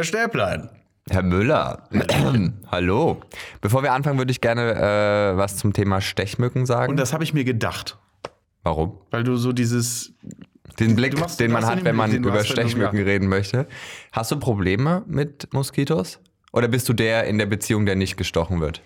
Herr Stäblein. Herr Müller, hallo. Bevor wir anfangen, würde ich gerne äh, was zum Thema Stechmücken sagen. Und das habe ich mir gedacht, Warum? weil du so dieses. Den Blick, machst- den man hat, den wenn man Blick, über hast, Stechmücken ja. reden möchte. Hast du Probleme mit Moskitos? Oder bist du der in der Beziehung, der nicht gestochen wird?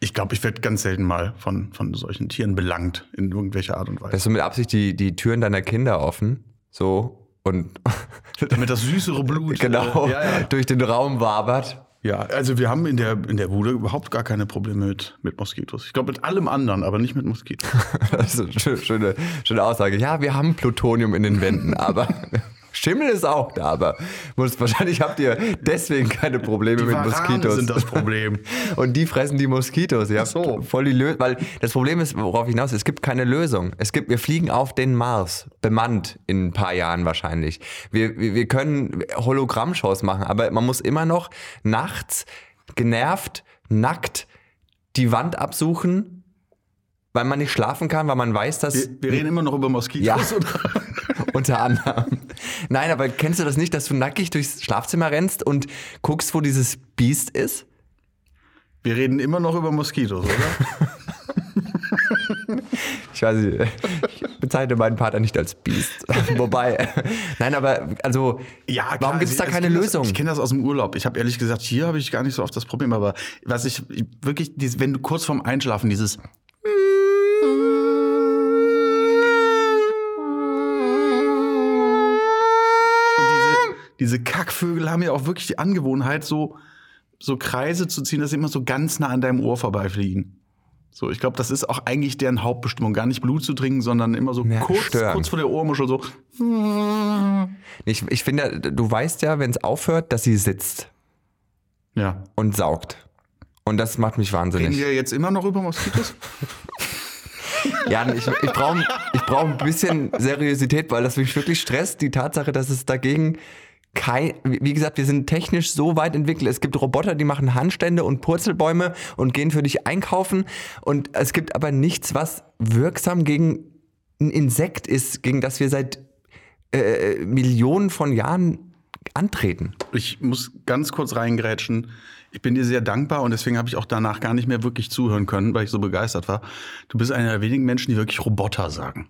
Ich glaube, ich werde ganz selten mal von, von solchen Tieren belangt in irgendwelcher Art und Weise. Lässt du mit Absicht die, die Türen deiner Kinder offen? So und Damit das süßere Blut. genau Äh, ja, ja. durch den Raum wabert? ja, also wir haben in der, in der Bude überhaupt gar keine Probleme mit, mit Moskitos. Ich glaube mit allem anderen, aber nicht mit Moskitos. Das ist eine schö- schöne, schöne Aussage. Ja, wir haben Plutonium in den Wänden, aber Schimmel ist auch da, aber muss, wahrscheinlich habt ihr deswegen keine Probleme mit Warane Moskitos. sind das Problem. Und die fressen die Moskitos. Ihr so. voll die Lösung. Weil das Problem ist, worauf ich hinaus, es gibt keine Lösung. Es gibt, wir fliegen auf den Mars, bemannt in ein paar Jahren wahrscheinlich. Wir, wir, wir können Hologrammshows machen, aber man muss immer noch nachts genervt, nackt die Wand absuchen, weil man nicht schlafen kann, weil man weiß, dass Wir, wir reden immer noch über Moskitos. Ja. Oder? unter anderem. Nein, aber kennst du das nicht, dass du nackig durchs Schlafzimmer rennst und guckst, wo dieses Biest ist? Wir reden immer noch über Moskitos, oder? Ich weiß nicht, ich bezeichne meinen Partner nicht als Biest. Wobei, nein, aber also, klar, warum gibt es da keine Lösung? Das, ich kenne das aus dem Urlaub. Ich habe ehrlich gesagt, hier habe ich gar nicht so oft das Problem, aber was ich wirklich, dieses- wenn du kurz vorm Einschlafen dieses und diese, Kackvögel haben ja auch wirklich die Angewohnheit, so, so Kreise zu ziehen, dass sie immer so ganz nah an deinem Ohr vorbeifliegen. So, ich glaube, das ist auch eigentlich deren Hauptbestimmung, gar nicht Blut zu trinken, sondern immer so Ja, kurz, stören. kurz vor der Ohrmuschel so. ich, ich finde, du weißt ja, wenn es aufhört, dass sie sitzt Ja. und saugt. Und das macht mich Reden wahnsinnig. wir jetzt immer noch über Moskitos? Ja, ich, ich brauche ich brauch ein bisschen Seriosität, weil das mich wirklich stresst, die Tatsache, dass es dagegen kein, wie gesagt, wir sind technisch so weit entwickelt. Es gibt Roboter, die machen Handstände und Purzelbäume und gehen für dich einkaufen. Und es gibt aber nichts, was wirksam gegen ein Insekt ist, gegen das wir seit äh, Millionen von Jahren antreten. Ich muss ganz kurz reingrätschen. Ich bin dir sehr dankbar und deswegen habe ich auch danach gar nicht mehr wirklich zuhören können, weil ich so begeistert war. Du bist einer der wenigen Menschen, die wirklich Roboter sagen.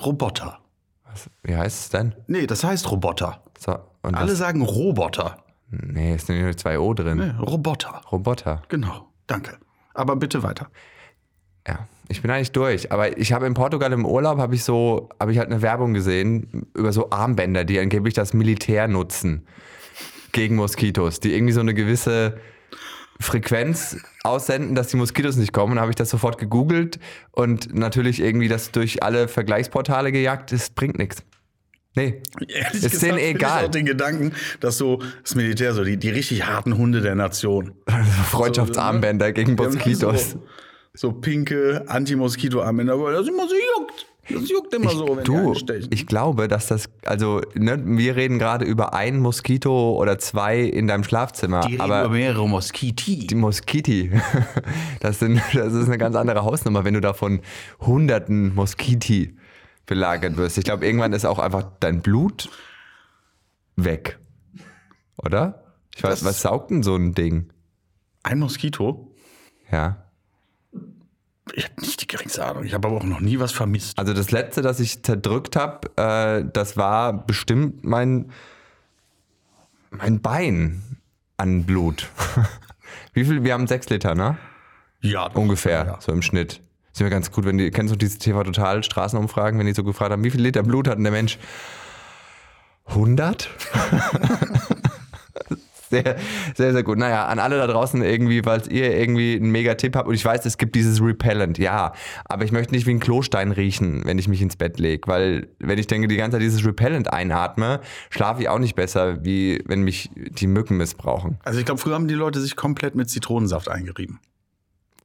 Roboter. Was, wie heißt es denn? Nee, das heißt Roboter. So, und Alle was, sagen Roboter. nee, es sind nur zwei O drin. Nee, Roboter. Roboter. Genau. Danke. Aber bitte weiter. Ja, ich bin eigentlich durch. Aber ich habe in Portugal im Urlaub habe ich so, habe ich halt eine Werbung gesehen über so Armbänder, die angeblich das Militär nutzen gegen Moskitos, die irgendwie so eine gewisse Frequenz aussenden, dass die Moskitos nicht kommen. Und habe ich das sofort gegoogelt und natürlich irgendwie das durch alle Vergleichsportale gejagt. Das bringt nichts. Nee, Ehrlich ist denen finde ich egal. auch den Gedanken, dass so das Militär, so die, die richtig harten Hunde der Nation. Freundschaftsarmbänder gegen Die haben Moskitos. So, so pinke Anti-Moskito-Armbänder, aber das immer so juckt. Das juckt immer so, wenn die Du, einstechen. ich glaube, dass das, also, ne, wir reden gerade über ein Moskito oder zwei in deinem Schlafzimmer, die reden aber über mehrere Moskiti. die Moskiti, das, sind, das ist eine ganz andere Hausnummer, wenn du da von hunderten Moskiti belagert wirst. Ich glaube, irgendwann ist auch einfach dein Blut weg, oder? Ich weiß, Das- was saugt denn so ein Ding? Ein Moskito? Ja. Ich habe nicht die geringste Ahnung. Ich habe aber auch noch nie was vermisst. Also das letzte, das ich zerdrückt habe, äh, das war bestimmt mein, mein Bein an Blut. Wie viel? Wir haben sechs Liter, ne? Ja. Ungefähr, Ja. so im Schnitt. Ist immer ganz gut, wenn die, kennst du diese TV Total Straßenumfragen, wenn die so gefragt haben, wie viel Liter Blut hat denn der Mensch? 100? sehr, sehr, sehr gut. Naja, an alle da draußen irgendwie, falls ihr irgendwie einen mega Tipp habt und ich weiß, es gibt dieses Repellent, ja, aber ich möchte nicht wie ein Klostein riechen, wenn ich mich ins Bett lege, weil wenn ich denke, die ganze Zeit dieses Repellent einatme, schlafe ich auch nicht besser, wie wenn mich die Mücken missbrauchen. Also ich glaube, früher haben die Leute sich komplett mit Zitronensaft eingerieben.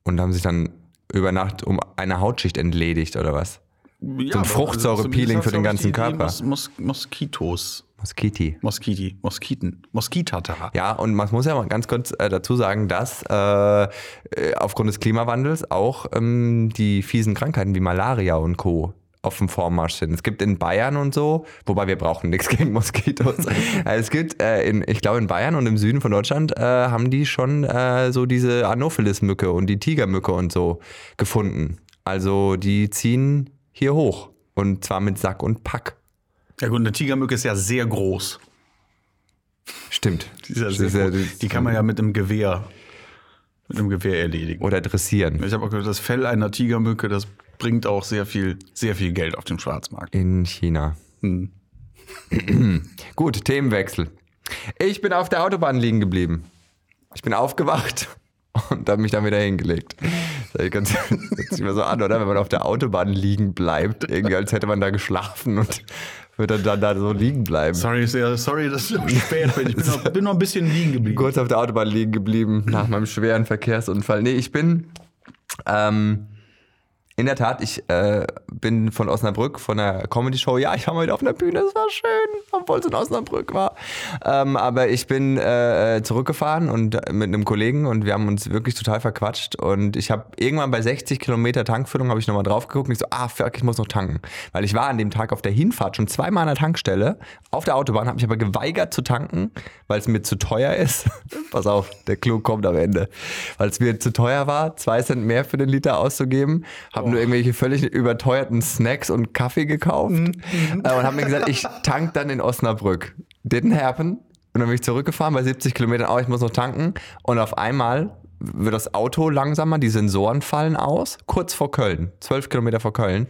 Und haben sich dann über Nacht um eine Hautschicht entledigt oder was? Ja, So ein Fruchtsäure-Peeling zumindest für den ganzen die- Körper. Die Mos Mos Moskitos. Moskiti. Moskiti. Moskiten. Moskitata. Ja, und man muss ja mal ganz kurz äh, dazu sagen, dass äh, äh, aufgrund des Klimawandels auch ähm, die fiesen Krankheiten wie Malaria und Co. auf dem Vormarsch sind. Es gibt in Bayern und so, wobei wir brauchen nichts gegen Moskitos. Äh, es gibt, äh, in, ich glaube in Bayern und im Süden von Deutschland äh, haben die schon äh, so diese Anopheles-Mücke und die Tigermücke und so gefunden. Also die ziehen hier hoch und zwar mit Sack und Pack. Ja gut, eine Tigermücke ist ja sehr groß. Stimmt. Die, ja sehr ja- groß. die kann man ja mit einem Gewehr, mit einem Gewehr erledigen. Oder dressieren. Ich habe auch gehört, das Fell einer Tigermücke, das bringt auch sehr viel, sehr viel Geld auf dem Schwarzmarkt. In China. Hm. Gut, Themenwechsel. Ich bin auf der Autobahn liegen geblieben. Ich bin aufgewacht und habe mich dann wieder hingelegt. Das hört sich immer so an, oder? Wenn man auf der Autobahn liegen bleibt, irgendwie als hätte man da geschlafen und würde dann da so liegen bleiben. Sorry, sehr, sorry, dass ich so spät bin. Ich bin noch, bin noch ein bisschen liegen geblieben. Kurz auf der Autobahn liegen geblieben nach meinem schweren Verkehrsunfall. Nee, ich bin ähm, in der Tat, ich äh, bin von Osnabrück, von der Comedy-Show. Ja, ich war mal wieder auf einer Bühne, es war schön, obwohl es in Osnabrück war. Ähm, aber ich bin äh, zurückgefahren und äh, mit einem Kollegen und wir haben uns wirklich total verquatscht. Und ich habe irgendwann bei 60 Kilometer Tankfüllung habe ich nochmal drauf geguckt und ich so, ah, fuck, ich muss noch tanken. Weil ich war an dem Tag auf der Hinfahrt schon zweimal an der Tankstelle. Auf der Autobahn habe ich aber geweigert zu tanken, weil es mir zu teuer ist. Pass auf, der Clou kommt am Ende. Weil es mir zu teuer war, zwei Cent mehr für den Liter auszugeben. Habe nur irgendwelche völlig überteuerten Snacks und Kaffee gekauft. Äh, und habe mir gesagt, ich tank dann in Osnabrück. Didn't happen. Und dann bin ich zurückgefahren bei 70 Kilometern. Oh, ich muss noch tanken. Und auf einmal wird das Auto langsamer, die Sensoren fallen aus, kurz vor Köln, 12 Kilometer vor Köln.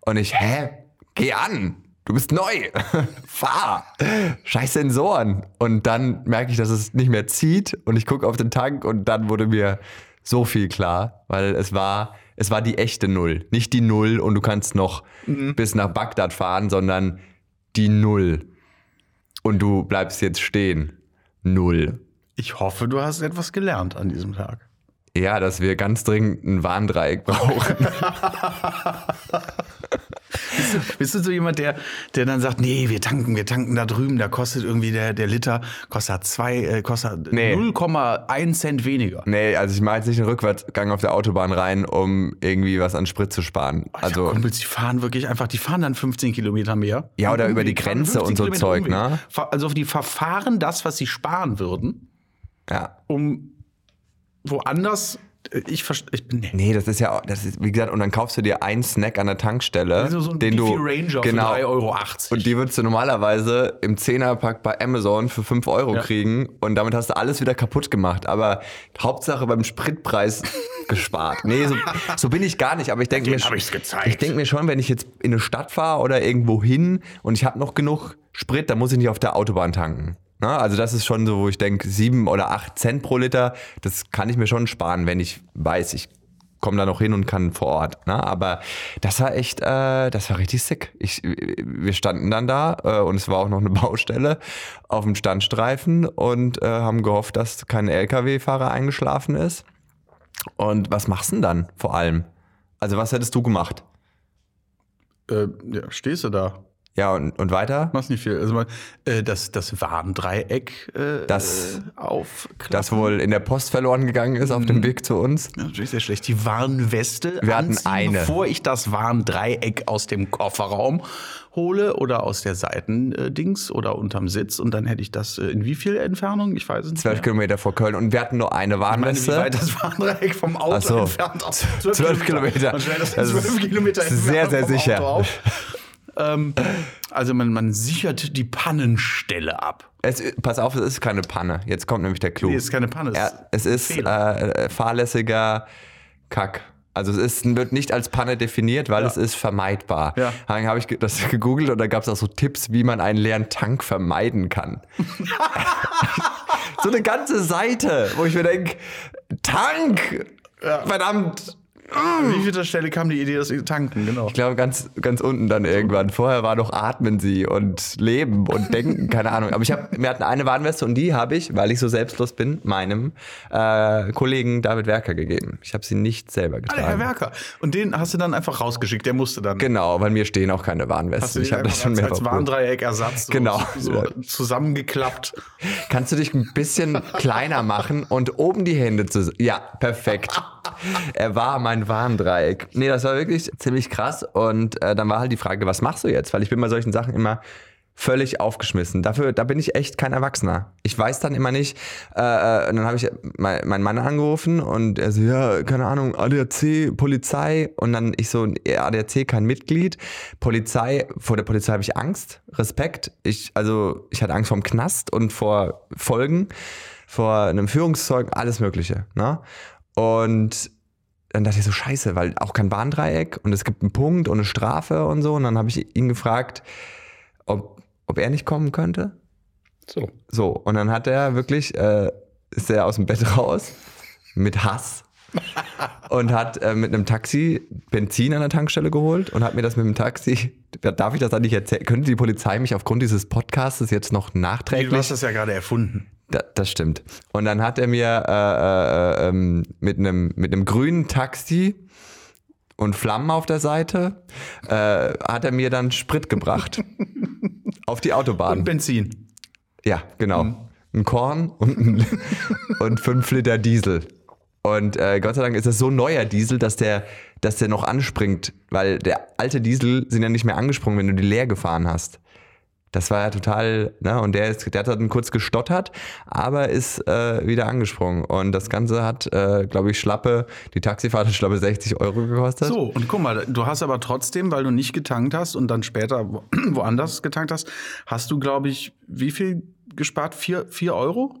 Und ich, hä, geh an, du bist neu, fahr, scheiß Sensoren. Und dann merke ich, dass es nicht mehr zieht und ich gucke auf den Tank und dann wurde mir so viel klar, weil es war, es war die echte Null. Nicht die Null und du kannst noch bis nach Bagdad fahren, sondern die Null. Und du bleibst jetzt stehen. Null. Ich hoffe, du hast etwas gelernt an diesem Tag. Ja, dass wir ganz dringend ein Warndreieck brauchen. Bist du, bist du so jemand, der, der dann sagt, nee, wir tanken, wir tanken da drüben, da kostet irgendwie der, der Liter, kostet zwei, äh, kostet Nee. 0,1 Cent weniger. nee, also ich mache jetzt nicht einen Rückwärtsgang auf der Autobahn rein, um irgendwie was an Sprit zu sparen. Also Also, Kumpels, die fahren wirklich einfach, die fahren dann 15 Kilometer mehr. Ja, oder über die Grenze 15 und so Kilometer Zeug, ne? Also die verfahren das, was sie sparen würden, ja. um woanders, ich, ich bin, nee. Nee, das ist ja, auch- das ist, wie gesagt, und dann kaufst du dir einen Snack an der Tankstelle, so ein den du, Ranger genau, für 3,80 Euro. Und die würdest du normalerweise im Zehnerpack bei Amazon für 5 Euro Ja. kriegen und damit hast du alles wieder kaputt gemacht. Aber Hauptsache beim Spritpreis gespart. Nee, so, so bin ich gar nicht. Aber ich denke mir, gezeigt. ich denke mir schon, wenn ich jetzt in eine Stadt fahre oder irgendwo hin und ich habe noch genug Sprit, dann muss ich nicht auf der Autobahn tanken. Na, also das ist schon so, wo ich denke, 7 oder 8 Cent pro Liter, das kann ich mir schon sparen, wenn ich weiß, ich komme da noch hin und kann vor Ort. Ne? Aber das war echt, äh, das war richtig sick. Ich, wir standen dann da äh, und es war auch noch eine Baustelle auf dem Standstreifen und äh, haben gehofft, dass kein LKW-Fahrer eingeschlafen ist. Und was machst du denn dann vor allem? Also was hättest du gemacht? Äh, ja, stehst du da? Ja, und, und weiter? Machst nicht viel. Also mal, äh, das, das Warndreieck äh, Das- aufklappen. Das wohl in der Post verloren gegangen ist auf dem Weg zu uns. Ja, natürlich sehr schlecht. Die Warnweste Wir hatten anziehen, eine. bevor ich das Warndreieck aus dem Kofferraum hole oder aus der Seitendings oder unterm Sitz und dann hätte ich das äh, in wie viel Entfernung? Ich weiß es nicht. Zwölf. Kilometer vor Köln und wir hatten nur eine Ich meine, wie Warnweste. weit das Warndreieck vom Auto so. entfernt. Zwölf Kilometer. Man stellt das Das zwölf Kilometer sehr, entfernt sehr sicher. Ähm, also man, man sichert die Pannenstelle ab. Es, pass auf, es ist keine Panne. Jetzt kommt nämlich der Clou. Nee, ist keine Panne. es Ja, ist es ist äh, fahrlässiger Kack. Also es ist, wird nicht als Panne definiert, weil Ja. es ist vermeidbar. Ja. Dann habe ich das gegoogelt und da gab es auch so Tipps, wie man einen leeren Tank vermeiden kann. so eine ganze Seite, wo ich mir denke, Tank! Verdammt! An wie vielter Stelle kam die Idee, dass sie tanken? Genau. Ich glaube, ganz, ganz unten dann irgendwann. Vorher war noch Atmen sie und Leben und Denken, keine Ahnung. Aber ich habe, wir hatten eine Warnweste und die habe ich, weil ich so selbstlos bin, meinem äh, Kollegen David Werker gegeben. Ich habe sie nicht selber Ah, getragen. der Herr Werker. Und den hast du dann einfach rausgeschickt. Der musste dann. Genau, weil mir stehen auch keine Warnwesten. Ich habe das schon mehrfach als. Warndreieck-Ersatz so, Genau. so zusammengeklappt. Kannst du dich ein bisschen kleiner machen und oben die Hände zu. Ja, perfekt. er war mein Warndreieck. Nee, das war wirklich ziemlich krass. Und äh, dann war halt die Frage, was machst du jetzt? Weil ich bin bei solchen Sachen immer völlig aufgeschmissen. Dafür, da bin ich echt kein Erwachsener. Ich weiß dann immer nicht. Äh, äh und dann habe ich mein, meinen Mann angerufen und er so, ja, keine Ahnung, ADAC, Polizei. Und dann ich so, ADAC kein Mitglied. Polizei, vor der Polizei habe ich Angst, Respekt. Ich, also ich hatte Angst vor dem Knast und vor Folgen, vor einem Führungszeugen, alles Mögliche. Ne? Und dann dachte ich so, scheiße, weil auch kein Bahndreieck und es gibt einen Punkt und eine Strafe und so. Und dann habe ich ihn gefragt, ob ob er nicht kommen könnte. So. So, und dann hat er wirklich, äh, ist er aus dem Bett raus mit Hass und hat äh, mit einem Taxi Benzin an der Tankstelle geholt und hat mir das mit dem Taxi, darf ich das eigentlich erzählen? Könnte die Polizei mich aufgrund dieses Podcasts jetzt noch nachträglich? Du hast das ja gerade erfunden. Da, das stimmt. Und dann hat er mir äh, äh, ähm, mit, einem, mit einem grünen Taxi und Flammen auf der Seite, äh, hat er mir dann Sprit gebracht. auf die Autobahn. Und Benzin. Ja, genau. Mhm. Ein Korn und, ein, und fünf Liter Diesel. Und äh, Gott sei Dank ist es so neuer Diesel, dass der, dass der noch anspringt, weil der alte Diesel sind ja nicht mehr angesprungen, wenn du die leer gefahren hast. Das war ja total, ne? Und der, ist, der hat dann kurz gestottert, aber ist äh, wieder angesprungen. Und das Ganze hat, äh, glaube ich, schlappe, die Taxifahrt hat schlappe 60 Euro gekostet. So, und guck mal, du hast aber trotzdem, weil du nicht getankt hast und dann später woanders getankt hast, hast du, glaube ich, wie viel gespart? Vier, vier Euro?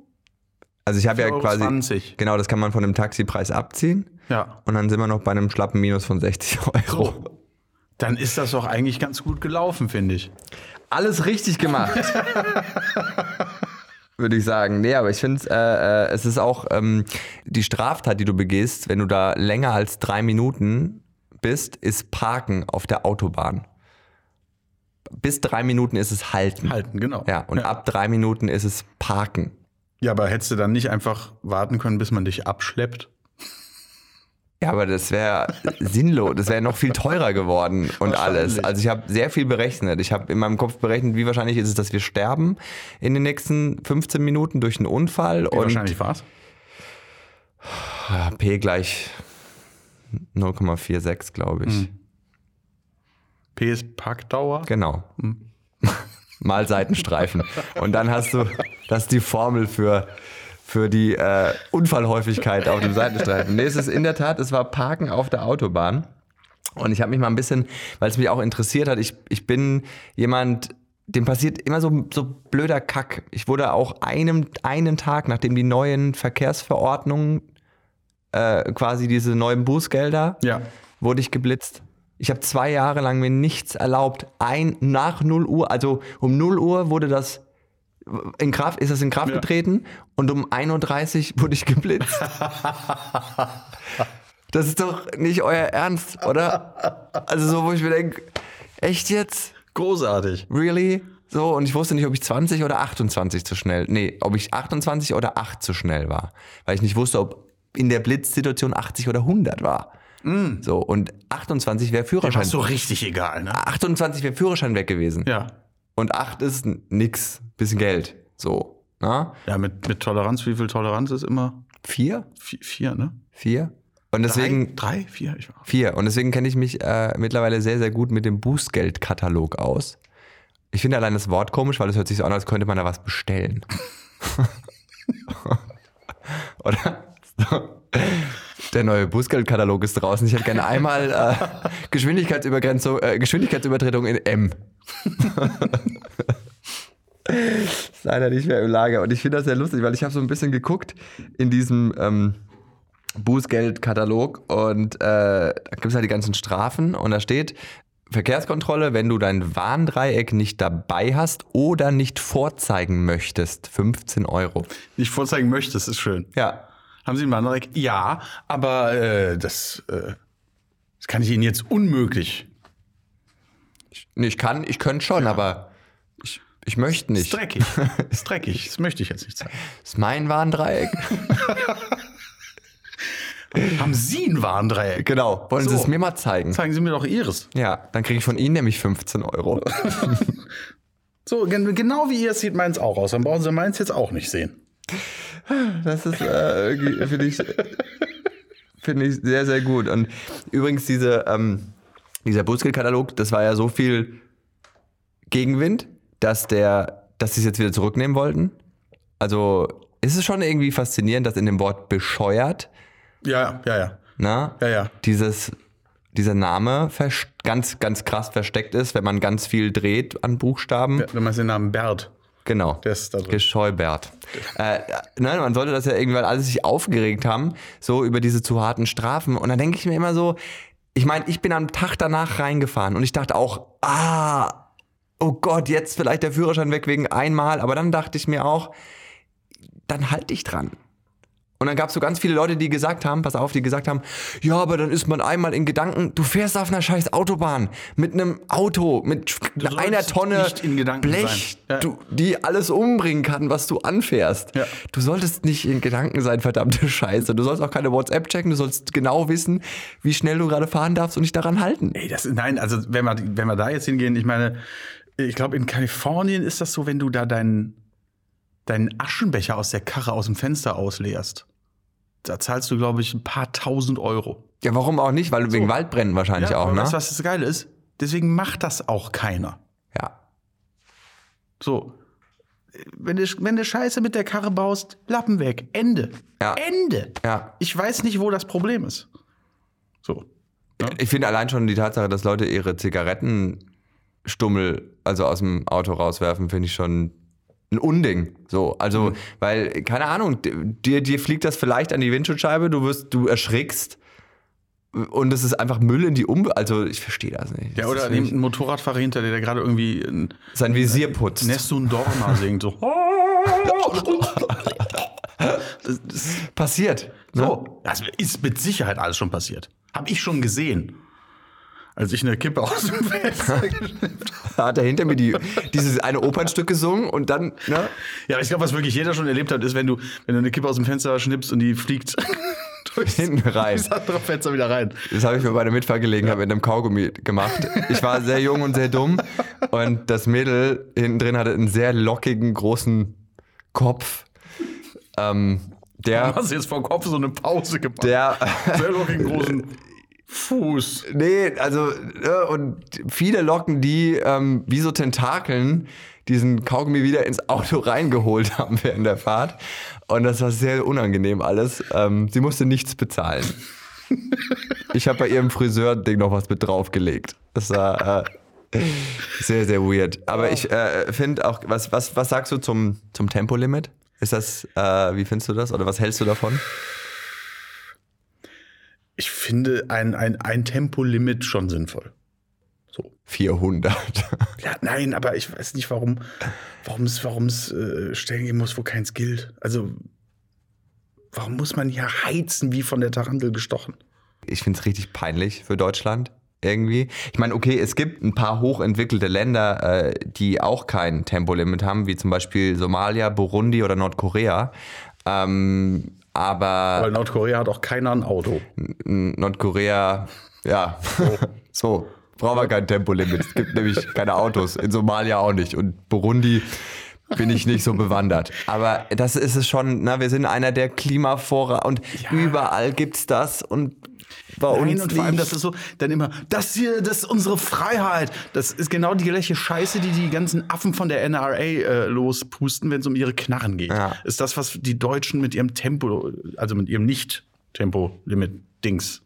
Also ich habe ja quasi, 20. genau, das kann man von dem Taxipreis abziehen. Ja. Und dann sind wir noch bei einem schlappen Minus von 60 Euro. So. Dann ist das doch eigentlich ganz gut gelaufen, finde ich alles richtig gemacht. Würde ich sagen. Nee, aber ich finde, äh, äh, es ist auch ähm, die Straftat, die du begehst, wenn du da länger als drei Minuten bist, ist Parken auf der Autobahn. Bis drei Minuten ist es Halten. Halten, genau. Ja, und ja. ab drei Minuten ist es Parken. Ja, aber hättest du dann nicht einfach warten können, bis man dich abschleppt? Ja, aber das wäre sinnlos. Das wäre noch viel teurer geworden und alles. Also ich habe sehr viel berechnet. Ich habe in meinem Kopf berechnet, wie wahrscheinlich ist es, dass wir sterben in den nächsten 15 Minuten durch einen Unfall. Wie und wahrscheinlich war es? P gleich 0,46, glaube ich. Hm. P ist Parkdauer? Genau. Hm. Mal Seitenstreifen. und dann hast du, das ist die Formel für für die äh, Unfallhäufigkeit auf dem Seitenstreifen. Nee, es ist in der Tat, es war Parken auf der Autobahn. Und ich habe mich mal ein bisschen, weil es mich auch interessiert hat, ich, ich bin jemand, dem passiert immer so, so blöder Kack. Ich wurde auch einem, einen Tag, nachdem die neuen Verkehrsverordnungen, äh, quasi diese neuen Bußgelder, ja. wurde ich geblitzt. Ich habe zwei Jahre lang mir nichts erlaubt. Ein nach 0 Uhr, also um 0 Uhr wurde das in Kraft, ist das in Kraft ja. getreten und um 1.30 Uhr wurde ich geblitzt. das ist doch nicht euer Ernst, oder? Also so, wo ich mir denke, echt jetzt? Großartig. Really? So, und ich wusste nicht, ob ich 20 oder 28 zu schnell, nee, ob ich 28 oder 8 zu schnell war. Weil ich nicht wusste, ob in der Blitzsituation 80 oder 100 war. Mm. So, und 28 wäre Führerschein. Das ist so richtig egal, ne? 28 wäre Führerschein weg gewesen. Ja. Und 8 ist nix bisschen Geld. So. Na? Ja, mit, mit Toleranz, wie viel Toleranz ist immer? Vier? Vier, vier ne? Vier. Und deswegen. Drei, drei vier? Ich vier. Und deswegen kenne ich mich äh, mittlerweile sehr, sehr gut mit dem Bußgeldkatalog aus. Ich finde allein das Wort komisch, weil es hört sich so an, als könnte man da was bestellen. Oder? Der neue Bußgeldkatalog ist draußen. Ich hätte gerne einmal äh, Geschwindigkeitsübergrenzung, äh, Geschwindigkeitsübertretung in M ist leider nicht mehr im Lager. Und ich finde das sehr lustig, weil ich habe so ein bisschen geguckt in diesem ähm, Bußgeldkatalog und äh, da gibt es halt die ganzen Strafen und da steht Verkehrskontrolle, wenn du dein Warndreieck nicht dabei hast oder nicht vorzeigen möchtest, 15 Euro. Nicht vorzeigen möchtest, ist schön. Ja. Haben Sie ein Warndreieck? Ja, aber äh, das, äh, das kann ich Ihnen jetzt unmöglich. Ich, nee, ich kann, ich könnte schon, ja. aber ich möchte nicht. Ist dreckig. Ist dreckig. Das möchte ich jetzt nicht zeigen. Das ist mein Warndreieck. Haben Sie ein Warndreieck? Genau. Wollen so. Sie es mir mal zeigen? Zeigen Sie mir doch Ihres. Ja, dann kriege ich von Ihnen nämlich 15 Euro. so, genau wie ihr sieht meins auch aus. Dann brauchen Sie meins jetzt auch nicht sehen. Das ist, äh, finde ich, Finde ich sehr, sehr gut. Und übrigens, diese, ähm, dieser Buskill-Katalog, das war ja so viel Gegenwind, dass der, dass sie es jetzt wieder zurücknehmen wollten. Also ist es schon irgendwie faszinierend, dass in dem Wort bescheuert, Ja, ja, ja. na, Ja, ja. dieses, dieser Name ganz, ganz krass versteckt ist, wenn man ganz viel dreht an Buchstaben. Wenn man den Namen Bert, Genau. der ist da drin. Gescheubert. Äh, nein, man sollte das ja irgendwie, weil alle sich aufgeregt haben, so über diese zu harten Strafen. Und dann denke ich mir immer so, ich meine, ich bin am Tag danach reingefahren und ich dachte auch, ah, oh Gott, jetzt vielleicht der Führerschein weg wegen einmal. Aber dann dachte ich mir auch, dann halt dich dran. Und dann gab es so ganz viele Leute, die gesagt haben, pass auf, die gesagt haben, ja, aber dann ist man einmal in Gedanken, du fährst auf einer scheiß Autobahn mit einem Auto, mit sollst einer Tonne nicht in Gedanken Blech. Ja. du, die alles umbringen kann, was du anfährst. Ja. Du solltest nicht in Gedanken sein, verdammte Scheiße. Du sollst auch keine WhatsApp checken, du sollst genau wissen, wie schnell du gerade fahren darfst und dich daran halten. Ey, das nein, also wenn wir, wenn wir da jetzt hingehen, ich meine, ich glaube, in Kalifornien ist das so, wenn du da deinen, deinen Aschenbecher aus der Karre aus dem Fenster ausleerst. Da zahlst du, glaube ich, ein paar tausend Euro. Ja, warum auch nicht? Weil du wegen Waldbränden wahrscheinlich auch, aber ne? Weißt du, was das Geile ist? Deswegen macht das auch keiner. Ja. So. Wenn du, wenn du Scheiße mit der Karre baust, Lappen weg. Ende. Ja. Ende. Ja. Ich weiß nicht, wo das Problem ist. So. Ich finde allein schon die Tatsache, dass Leute ihre Zigarettenstummel also aus dem Auto rauswerfen, finde ich schon ein Unding. So, also, Mhm. weil, keine Ahnung, dir, dir fliegt das vielleicht an die Windschutzscheibe, du wirst, du erschrickst und es ist einfach Müll in die Umwelt. Also, ich verstehe das nicht. Ja, oder ein Motorradfahrer hinter dir, der gerade irgendwie ein sein Visier putzt. Nessun Dorma singt. So. Das, das, Passiert. Ne? so. Das ist mit Sicherheit alles schon passiert. Hab ich schon gesehen. Als ich eine Kippe aus dem Fenster geschnippt Da hat er hinter mir die, dieses eine Opernstück gesungen und dann, ne? Ja, ich glaube, was wirklich jeder schon erlebt hat, ist, wenn du, wenn du eine Kippe aus dem Fenster schnippst und die fliegt durchs, Hinten rein. durchs andere Fenster wieder rein. Das habe ich mir bei einer Mitfahrgelegenheit mit einem Kaugummi gemacht. Ich war sehr jung und sehr dumm und das Mädel hinten drin hatte einen sehr lockigen, großen Kopf. Ähm, Du der, hast jetzt vor Kopf so eine Pause gemacht. der, Sehr lockigen großen Fuß. nee, also, äh, und viele Locken, die ähm, wie so Tentakeln diesen Kaugummi wieder ins Auto reingeholt haben während der Fahrt. Und das war sehr unangenehm alles. Ähm, sie musste nichts bezahlen. Ich habe bei ihrem Friseur-Ding noch was mit draufgelegt. Das war äh, sehr, sehr weird. Aber ich äh, finde auch, was, was, was sagst du zum, zum Tempolimit? Ist das, äh, wie findest du das? Oder was hältst du davon? Ich finde ein, ein, ein Tempolimit schon sinnvoll. So. 400. Ja, nein, aber ich weiß nicht, warum warum es warum es äh, Stellen geben muss, wo keins gilt. Also warum muss man hier heizen wie von der Tarantel gestochen? Ich finde es richtig peinlich für Deutschland. Irgendwie. Ich meine, okay, es gibt ein paar hochentwickelte Länder, äh, die auch kein Tempolimit haben, wie zum Beispiel Somalia, Burundi oder Nordkorea. Ähm, aber Weil Nordkorea hat auch keiner ein Auto. Nordkorea, ja, so, brauchen wir kein Tempolimit. Es gibt nämlich keine Autos, in Somalia auch nicht. Und Burundi bin ich nicht so bewandert. Aber das ist es schon, na, wir sind einer der Klimavorrat und überall gibt's das und bei Nein, uns und vor allem, das ist so, dann immer, das hier, das ist unsere Freiheit. Das ist genau die gleiche Scheiße, die die ganzen Affen von der NRA äh, lospusten, wenn es um ihre Knarren geht. Ja. Ist das, was die Deutschen mit ihrem Tempo, also mit ihrem Nicht-Tempo-Limit-Dings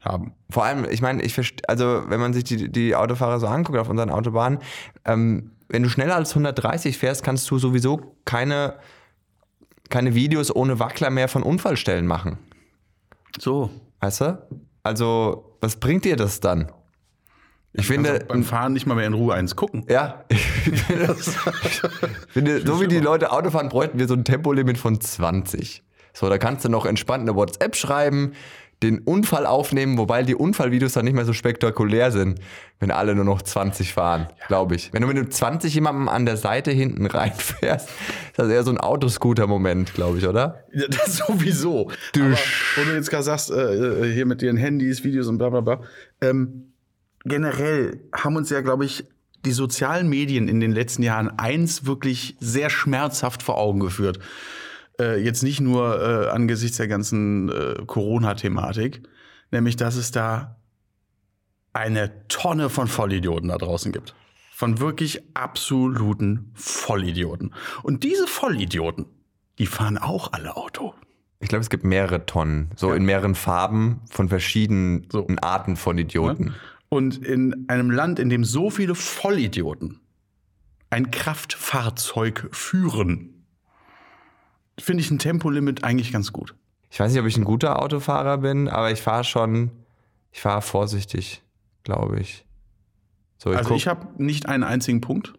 haben. Vor allem, ich meine, ich verstehe, also wenn man sich die, die Autofahrer so anguckt auf unseren Autobahnen, ähm, wenn du schneller als 130 fährst, kannst du sowieso keine, keine Videos ohne Wackler mehr von Unfallstellen machen. So. Weißt du? Also, was bringt dir das dann? Ich finde, beim Fahren nicht mal mehr in Ruhe eins gucken. ja, ich finde, ich finde so wie die Leute Auto fahren, bräuchten wir so ein Tempolimit von 20. So, da kannst du noch entspannt eine WhatsApp schreiben, den Unfall aufnehmen, wobei die Unfallvideos dann nicht mehr so spektakulär sind, wenn alle nur noch 20 fahren, glaube ich. Wenn du mit einem 20 jemandem an der Seite hinten reinfährst, ist das eher so ein Autoscooter-Moment, glaube ich, oder? Ja, das sowieso. Du Aber, wo du jetzt gerade sagst, äh, äh, hier mit ihren Handys, Videos und bla bla bla. Ähm, generell haben uns ja, glaube ich, die sozialen Medien in den letzten Jahren eins wirklich sehr schmerzhaft vor Augen geführt. Äh, jetzt nicht nur äh, angesichts der ganzen äh, Corona-Thematik, nämlich dass es da eine Tonne von Vollidioten da draußen gibt. Von wirklich absoluten Vollidioten. Und diese Vollidioten, die fahren auch alle Auto. Ich glaube, es gibt mehrere Tonnen, so in mehreren Farben von verschiedenen So. Arten von Idioten. Und in einem Land, in dem so viele Vollidioten ein Kraftfahrzeug führen, finde ich ein Tempolimit eigentlich ganz gut. Ich weiß nicht, ob ich ein guter Autofahrer bin, aber ich fahre schon, ich fahre vorsichtig, glaube ich. So, Also guck- ich habe nicht einen einzigen Punkt.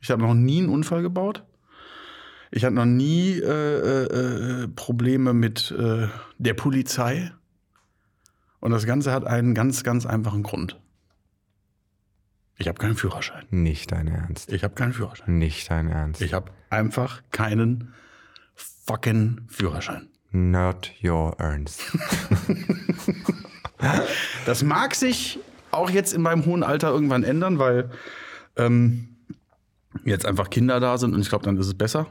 Ich habe noch nie einen Unfall gebaut. Ich hatte noch nie äh, äh, äh, Probleme mit äh, der Polizei. Und das Ganze hat einen ganz, ganz einfachen Grund. Ich habe keinen Führerschein. nicht dein Ernst. Ich habe keinen Führerschein. Nicht dein Ernst. Ich habe einfach keinen fucking Führerschein. Not your Ernst. Das mag sich auch jetzt in meinem hohen Alter irgendwann ändern, weil ähm, jetzt einfach Kinder da sind und ich glaube, dann ist es besser,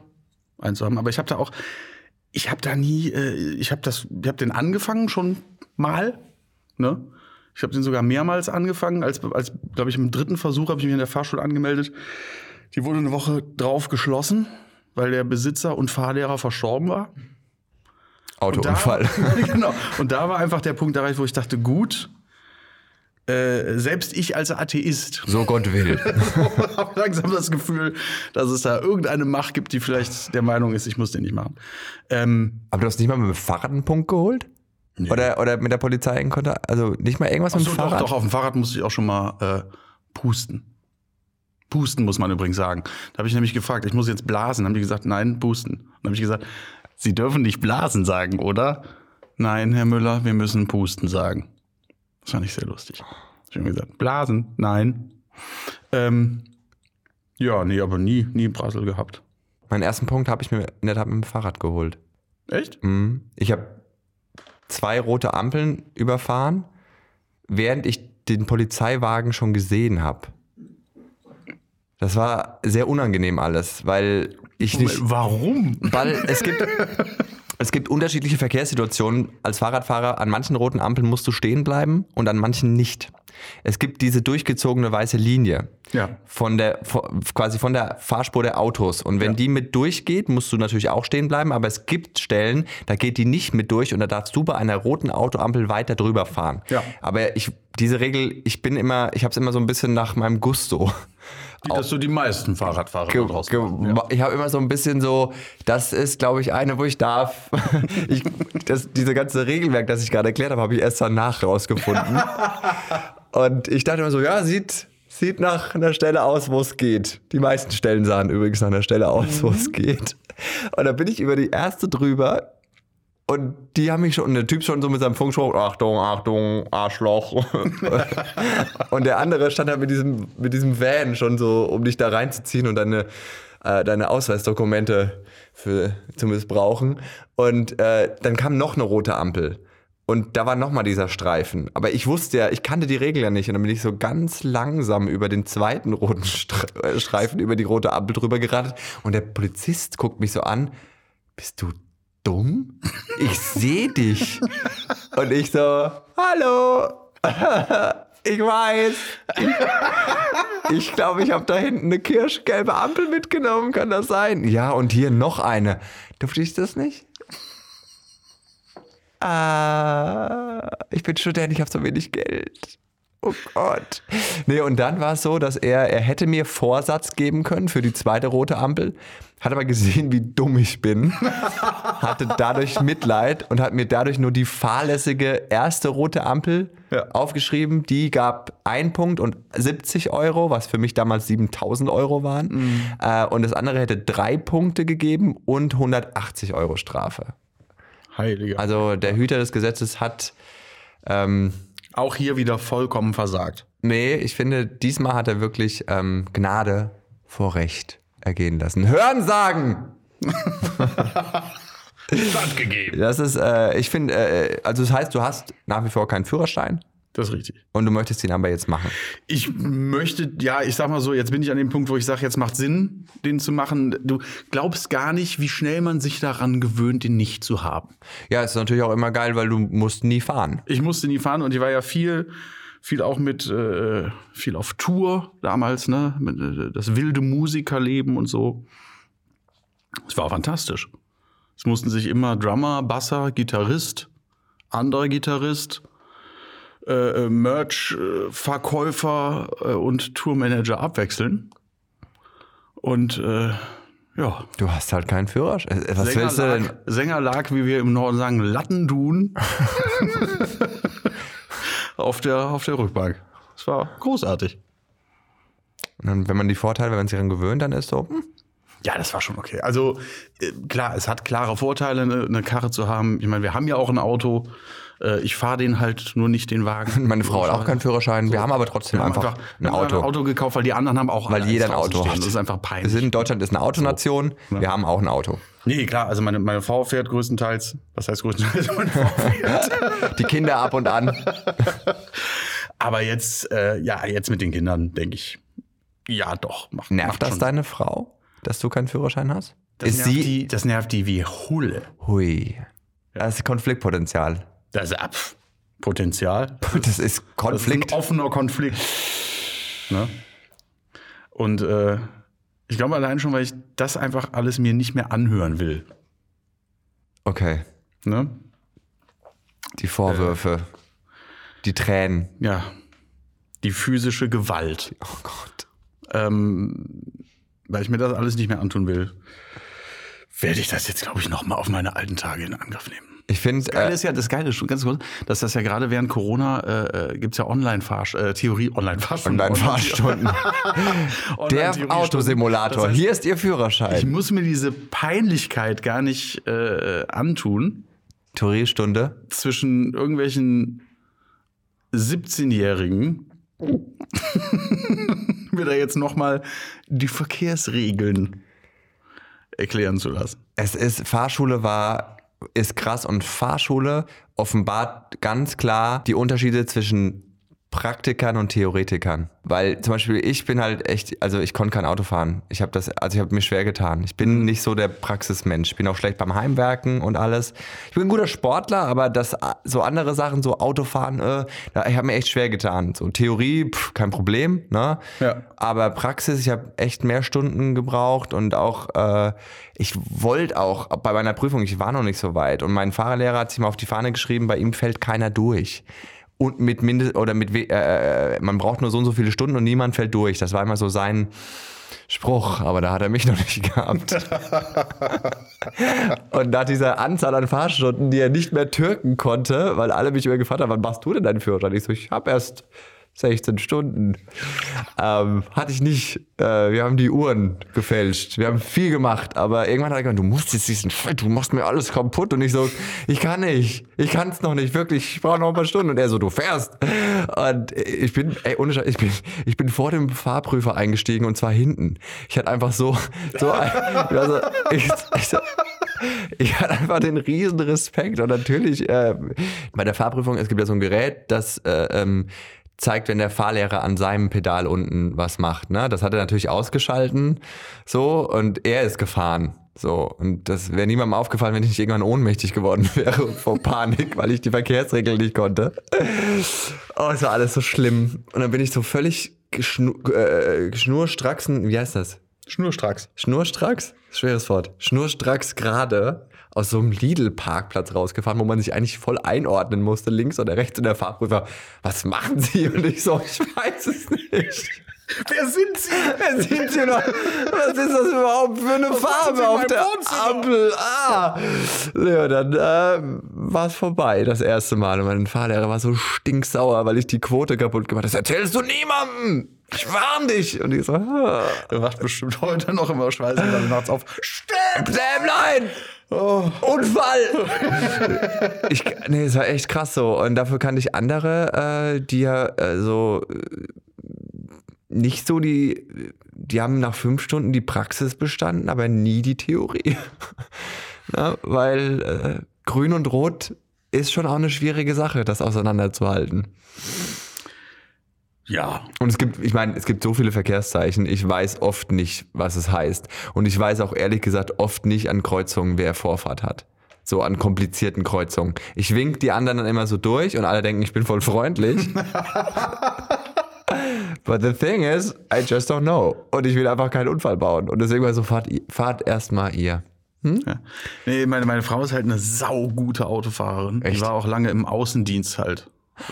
einen zu haben. Aber ich habe da auch, ich habe da nie, äh, ich habe das, ich habe den angefangen schon mal, ne? Ich habe den sogar mehrmals angefangen, als, als glaube ich, im dritten Versuch habe ich mich in der Fahrschule angemeldet. Die wurde eine Woche drauf geschlossen, weil der Besitzer und Fahrlehrer verstorben war. Autounfall. Und da, genau. Und da war einfach der Punkt erreicht, wo ich dachte, gut, äh, selbst ich als Atheist So Gott will. habe langsam das Gefühl, dass es da irgendeine Macht gibt, die vielleicht der Meinung ist, ich muss den nicht machen. Ähm, Aber du hast nicht mal mit dem Fahrrad einen Punkt geholt? Oder, oder mit der Polizei in Kontakt? Also nicht mal irgendwas mit so, dem doch, Fahrrad? doch, auf dem Fahrrad musste ich auch schon mal äh, pusten. Pusten muss man übrigens sagen. Da habe ich nämlich gefragt, ich muss jetzt blasen. Dann haben die gesagt, nein, pusten. Dann habe ich gesagt, Sie dürfen nicht blasen sagen, oder? Nein, Herr Müller, wir müssen pusten sagen. Das fand ich sehr lustig. Ich habe gesagt, blasen, nein. Ähm, ja, nee, aber nie, nie Brassel gehabt. Meinen ersten Punkt habe ich mir in der Tat mit dem Fahrrad geholt. Echt? Mhm. Ich habe zwei rote Ampeln überfahren, während ich den Polizeiwagen schon gesehen habe. Das war sehr unangenehm alles, weil ich nicht. Warum? Weil es gibt, es gibt unterschiedliche Verkehrssituationen. Als Fahrradfahrer an manchen roten Ampeln musst du stehen bleiben und an manchen nicht. Es gibt diese durchgezogene weiße Linie Ja. von der von- quasi von der Fahrspur der Autos und wenn Ja. die mit durchgeht, musst du natürlich auch stehen bleiben, aber es gibt Stellen, da geht die nicht mit durch und da darfst du bei einer roten Autoampel weiter drüber fahren. Ja. Aber ich diese Regel, ich bin immer, ich habe es immer so ein bisschen nach meinem Gusto. Wie das so die meisten Fahrradfahrer Ge machen, ja. Ich habe immer so ein bisschen so, das ist, glaube ich, eine, wo ich darf. ich, das, diese ganze Regelwerk, das ich gerade erklärt habe, habe ich erst danach rausgefunden. Und ich dachte immer so, ja, sieht, sieht nach einer Stelle aus, wo es geht. Die meisten Stellen sahen übrigens nach einer Stelle aus, wo es geht. Und dann bin ich über die erste drüber und die haben mich schon, und der Typ schon so mit seinem Funkspruch, Achtung, Achtung, Arschloch. und der andere stand halt mit diesem, mit diesem Van schon so, um dich da reinzuziehen und deine, äh, deine Ausweisdokumente für, zu missbrauchen. Und äh, dann kam noch eine rote Ampel. Und da war nochmal dieser Streifen. Aber ich wusste ja, ich kannte die Regel ja nicht. Und dann bin ich so ganz langsam über den zweiten roten äh, Streifen, über die rote Ampel drüber geratet. Und der Polizist guckt mich so an. Bist du dumm? Ich sehe dich. Und ich so, hallo. Ich weiß. Ich glaube, ich habe da hinten eine kirschgelbe Ampel mitgenommen. Kann das sein? Ja, und hier noch eine. Durfte ich das nicht? Ah, ich bin Student, ich habe so wenig Geld. Oh Gott. Nee, und dann war es so, dass er, er hätte mir Vorsatz geben können für die zweite rote Ampel, hat aber gesehen, wie dumm ich bin, hatte dadurch Mitleid und hat mir dadurch nur die fahrlässige erste rote Ampel Ja. aufgeschrieben. Die gab ein Punkt und 70 Euro, was für mich damals 7000 Euro waren. Äh, und das andere hätte drei Punkte gegeben und 180 Euro Strafe. Heiliger. Also der Hüter des Gesetzes hat, ähm, auch hier wieder vollkommen versagt. nee, ich finde, diesmal hat er wirklich ähm, Gnade vor Recht ergehen lassen. Hören sagen! Stattgegeben. Das ist, äh, ich finde, äh, also das heißt, du hast nach wie vor keinen Führerschein. Das ist richtig. Und du möchtest ihn aber jetzt machen. Ich möchte, ja, ich sag mal so, jetzt bin ich an dem Punkt, wo ich sage, jetzt macht Sinn, den zu machen. Du glaubst gar nicht, wie schnell man sich daran gewöhnt, den nicht zu haben. Ja, ist natürlich auch immer geil, weil du musst nie fahren. Ich musste nie fahren und ich war ja viel, viel auch mit, äh, viel auf Tour damals, ne? Äh, das wilde Musikerleben und so. Es war fantastisch. Es mussten sich immer Drummer, Basser, Gitarrist, anderer Gitarrist, äh, äh, Merch-Verkäufer äh, und Tourmanager abwechseln. Und äh, ja, Du hast halt keinen Führerschein. Äh, Was Sänger willst du denn? lag, Sänger lag, wie wir im Norden sagen, Lattendun auf, der, auf der Rückbank. Es war großartig. Und dann, wenn man die Vorteile, wenn man sich daran gewöhnt, dann ist so, hm, Ja, das war schon okay. Also äh, klar, es hat klare Vorteile, eine, eine Karre zu haben. Ich meine, wir haben ja auch ein Auto. Äh, Ich fahre den halt nur nicht den Wagen. meine Frau hat auch keinen Führerschein. Wir haben aber trotzdem Wir haben einfach, wir ein haben Auto. ein Auto gekauft, weil die anderen haben auch Weil alle jeder ein Auto hat. Das ist einfach Wir peinlich. sind, Deutschland ist eine Autonation. Wir haben auch ein Auto. Nee, klar, also meine, meine Frau fährt größtenteils, was heißt größtenteils? Meine Frau fährt. Die Kinder ab und an. Aber jetzt, äh, ja, jetzt mit den Kindern, denke ich, ja doch. Macht, Nervt macht das schon. deine Frau, dass du keinen Führerschein hast? Das ist nervt, sie. die, das nervt die wie Hulle. Hui. Das ist Konfliktpotenzial. Das ist ab. Potenzial. Das ist Das ist Konflikt. ein offener Konflikt. Ne? Und äh, ich glaube allein schon, weil ich das einfach alles mir nicht mehr anhören will. Okay. Ne? Die Vorwürfe. Die Tränen. Ja. Die physische Gewalt. Oh Gott. Ähm, weil ich mir das alles nicht mehr antun will, werde ich das jetzt, glaube ich, noch mal auf meine alten Tage in Angriff nehmen. Ich finde, Geil äh, ist ja, das Geile ist schon ganz kurz, dass das ja gerade während Corona äh, äh, gibt es ja Online-Fahrsch, äh, Theorie, Online-Fahrstunden. Online-Fahrstunden. der Online-Theoriestunden. Autosimulator. Das heißt, Hier ist Ihr Ich Führerschein. muss mir diese Peinlichkeit gar nicht äh, antun, Theoriestunde. zwischen irgendwelchen 17-Jährigen mir da jetzt noch mal die Verkehrsregeln erklären zu lassen. Es ist, Fahrschule war, ist krass und Fahrschule offenbart ganz klar die Unterschiede zwischen Praktikern und Theoretikern. Weil zum Beispiel ich bin halt echt, also ich konnte kein Auto fahren. Ich habe das, also ich habe mir schwer getan. Ich bin nicht so der Praxismensch. Ich bin auch schlecht beim Heimwerken und alles. Ich bin ein guter Sportler, aber das so andere Sachen, so Autofahren, äh, da, ich habe mir echt schwer getan. So Theorie, pff, kein Problem, ne? Ja. Aber Praxis, ich habe echt mehr Stunden gebraucht und auch, äh, ich wollte auch bei meiner Prüfung, ich war noch nicht so weit und mein Fahrerlehrer hat sich mal auf die Fahne geschrieben, bei ihm fällt keiner durch. Und mit Mindest, oder mit, we- äh, man braucht nur so und so viele Stunden und niemand fällt durch. Das war immer so sein Spruch, aber da hat er mich noch nicht gehabt. und nach dieser Anzahl an Fahrstunden, die er nicht mehr türken konnte, weil alle mich immer gefragt haben, wann machst du denn deinen Führerschein? Ich so, ich habe erst 16 Stunden. Ähm, hatte ich nicht. Äh, wir haben die Uhren gefälscht. Wir haben viel gemacht, aber irgendwann hat er gesagt, du musst jetzt diesen Fett, du machst mir alles kaputt. Und ich so, ich kann nicht. Ich kann es noch nicht, wirklich. Ich brauche noch ein paar Stunden. Und er so, du fährst. Und ich bin, ey, ohne Scheiß, ich bin, ich bin vor dem Fahrprüfer eingestiegen und zwar hinten. Ich hatte einfach so, so, ein, also, ich, ich, so, ich hatte einfach den riesen Respekt und natürlich äh, bei der Fahrprüfung, es gibt ja so ein Gerät, das äh, ähm, zeigt, wenn der Fahrlehrer an seinem Pedal unten was macht. Ne? Das hat er natürlich ausgeschalten so und er ist gefahren. So, und das wäre niemandem aufgefallen, wenn ich nicht irgendwann ohnmächtig geworden wäre vor Panik, weil ich die Verkehrsregeln nicht konnte. Oh, es war alles so schlimm. Und dann bin ich so völlig geschnu äh, schnurstraxen, wie heißt das? Schnurstracks. Schnurstracks? Schweres Wort. Schnurstracks gerade aus so einem Lidl-Parkplatz rausgefahren, wo man sich eigentlich voll einordnen musste, links oder rechts. Und der Fahrprüfer, was machen Sie? Und ich so, ich weiß es nicht. Wer sind Sie? Wer sind Sie noch? Was ist das überhaupt für eine Sie Farbe auf der? Ampel? Ah! Ja, dann äh, war es vorbei das erste Mal. Und mein Fahrlehrer war so stinksauer, weil ich die Quote kaputt gemacht habe. Das erzählst du niemandem! Ich warn dich! Und ich so, ah. Der wacht bestimmt heute noch immer Schweiße nachts auf. Stimmt! Dämlein! Oh. Unfall! ich, nee, es war echt krass so. Und dafür kannte ich andere, äh, die ja äh, so äh, nicht so die, die haben nach fünf Stunden die Praxis bestanden, aber nie die Theorie. Na, weil äh, grün und rot ist schon auch eine schwierige Sache, das auseinanderzuhalten. Ja. Und es gibt, ich meine, es gibt so viele Verkehrszeichen, ich weiß oft nicht, was es heißt. Und ich weiß auch ehrlich gesagt oft nicht an Kreuzungen, wer Vorfahrt hat. So an komplizierten Kreuzungen. Ich wink die anderen dann immer so durch und alle denken, ich bin voll freundlich. But the thing is, I just don't know. Und ich will einfach keinen Unfall bauen. Und deswegen war so, fahrt, fahrt erstmal ihr. ja. Nee, meine, meine Frau ist halt eine saugute Autofahrerin. Die Echt? war auch lange im Außendienst halt.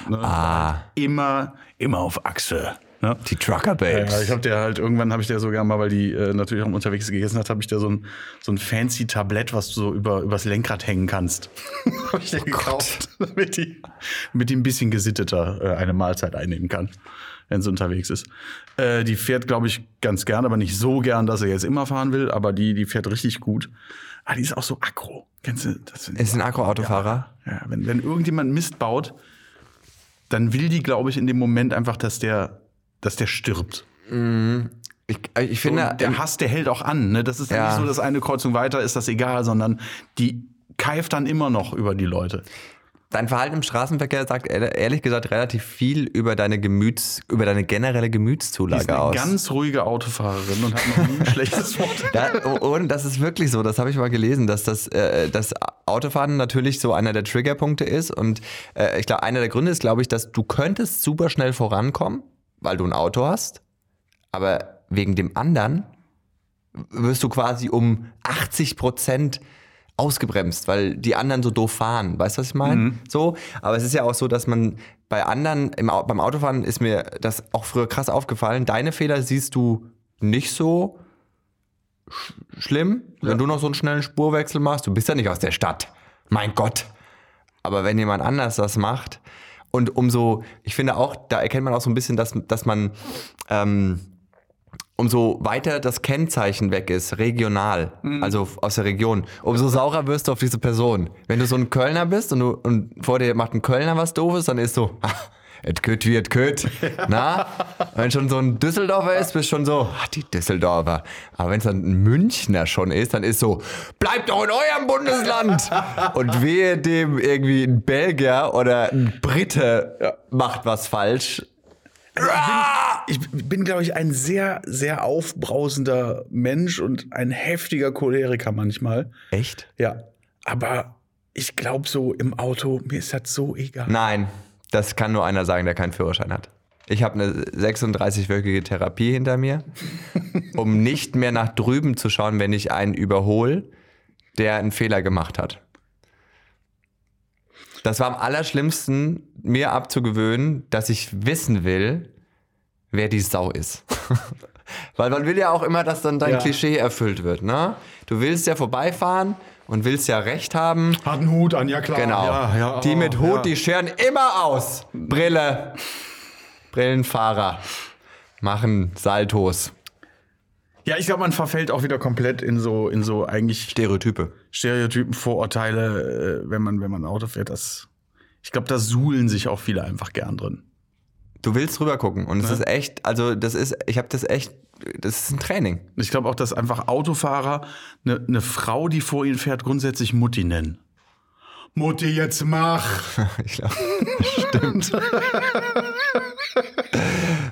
Ne? Ah. Immer, immer auf Achse. Ne? Die Trucker Babes. Ja, ich habe der halt, irgendwann habe ich der sogar mal, weil die äh, natürlich auch unterwegs gegessen hat, habe ich der so ein, so ein fancy Tablett, was du so über, übers Lenkrad hängen kannst. habe ich dir gekauft, damit die, damit die ein bisschen gesitteter äh, eine Mahlzeit einnehmen kann, wenn sie unterwegs ist. Äh, die fährt, glaube ich, ganz gern, aber nicht so gern, dass er jetzt immer fahren will, aber die, die fährt richtig gut. Ah, die ist auch so aggro. Kennst du das? ist ein Akku-Autofahrer? Ja, wenn, wenn irgendjemand Mist baut, dann will die, glaube ich, in dem Moment einfach, dass der, dass der stirbt. Ich, ich finde, Und der Hass, der hält auch an. Ne? Das ist Ja. nicht so, dass eine Kreuzung weiter ist, das egal, sondern die keift dann immer noch über die Leute. Dein Verhalten im Straßenverkehr sagt ehr- ehrlich gesagt relativ viel über deine Gemüts, über deine generelle Die ist Gemütszulage eine aus. ganz ruhige Autofahrerin und hat noch nie ein schlechtes Wort. Da, und das ist wirklich so, das habe ich mal gelesen, dass das, äh, das Autofahren natürlich so einer der Triggerpunkte ist. Und äh, ich glaube, einer der Gründe ist, glaube ich, dass du könntest super schnell vorankommen, weil du ein Auto hast, aber wegen dem anderen wirst du quasi um 80 Prozent ausgebremst, weil die anderen so doof fahren. Weißt du, was ich meine? So. Aber es ist ja auch so, dass man bei anderen, im, beim Autofahren ist mir das auch früher krass aufgefallen. Deine Fehler siehst du nicht so sch schlimm, wenn du noch so einen schnellen Spurwechsel machst. Du bist ja nicht aus der Stadt. Mein Gott. Aber wenn jemand anders das macht und umso, ich finde auch, da erkennt man auch so ein bisschen, dass, dass man, ähm, umso weiter das Kennzeichen weg ist, regional, also aus der Region, umso saurer wirst du auf diese Person. Wenn du so ein Kölner bist und, du, und vor dir macht ein Kölner was Doofes, dann ist so, et küt wie et küt. Na? Wenn schon so ein Düsseldorfer ist, bist schon so, ah, die Düsseldorfer. Aber wenn es dann ein Münchner schon ist, dann ist so, bleibt doch in eurem Bundesland. Und wehe dem irgendwie ein Belgier oder ein Brite macht was falsch. Ich bin, glaube ich, ein sehr, sehr aufbrausender Mensch und ein heftiger Choleriker manchmal. Echt? Ja. Aber ich glaube, so im Auto, mir ist das so egal. Nein, das kann nur einer sagen, der keinen Führerschein hat. Ich habe eine 36-wöchige Therapie hinter mir, um nicht mehr nach drüben zu schauen, wenn ich einen überhole, der einen Fehler gemacht hat. Das war am allerschlimmsten, mir abzugewöhnen, dass ich wissen will, wer die Sau ist. Weil man will ja auch immer, dass dann dein Ja. Klischee erfüllt wird. Ne? Du willst ja vorbeifahren und willst ja recht haben. Hat einen Hut an, ja klar. Genau. Ja, ja, die oh, mit Hut, ja. die scheren immer aus. Brille. Brillenfahrer. Machen Saltos. Ja, ich glaube, man verfällt auch wieder komplett in so, in so eigentlich Stereotype. Stereotypen, Vorurteile, äh, wenn man, wenn man Auto fährt. Das, ich glaube, da suhlen sich auch viele einfach gern drin. Du willst rüber gucken und es ist echt, also das ist, ich habe das echt, das ist ein Training. Ich glaube auch, dass einfach Autofahrer eine ne Frau, die vor ihnen fährt, grundsätzlich Mutti nennen. Mutti, jetzt mach! Ich glaube, stimmt.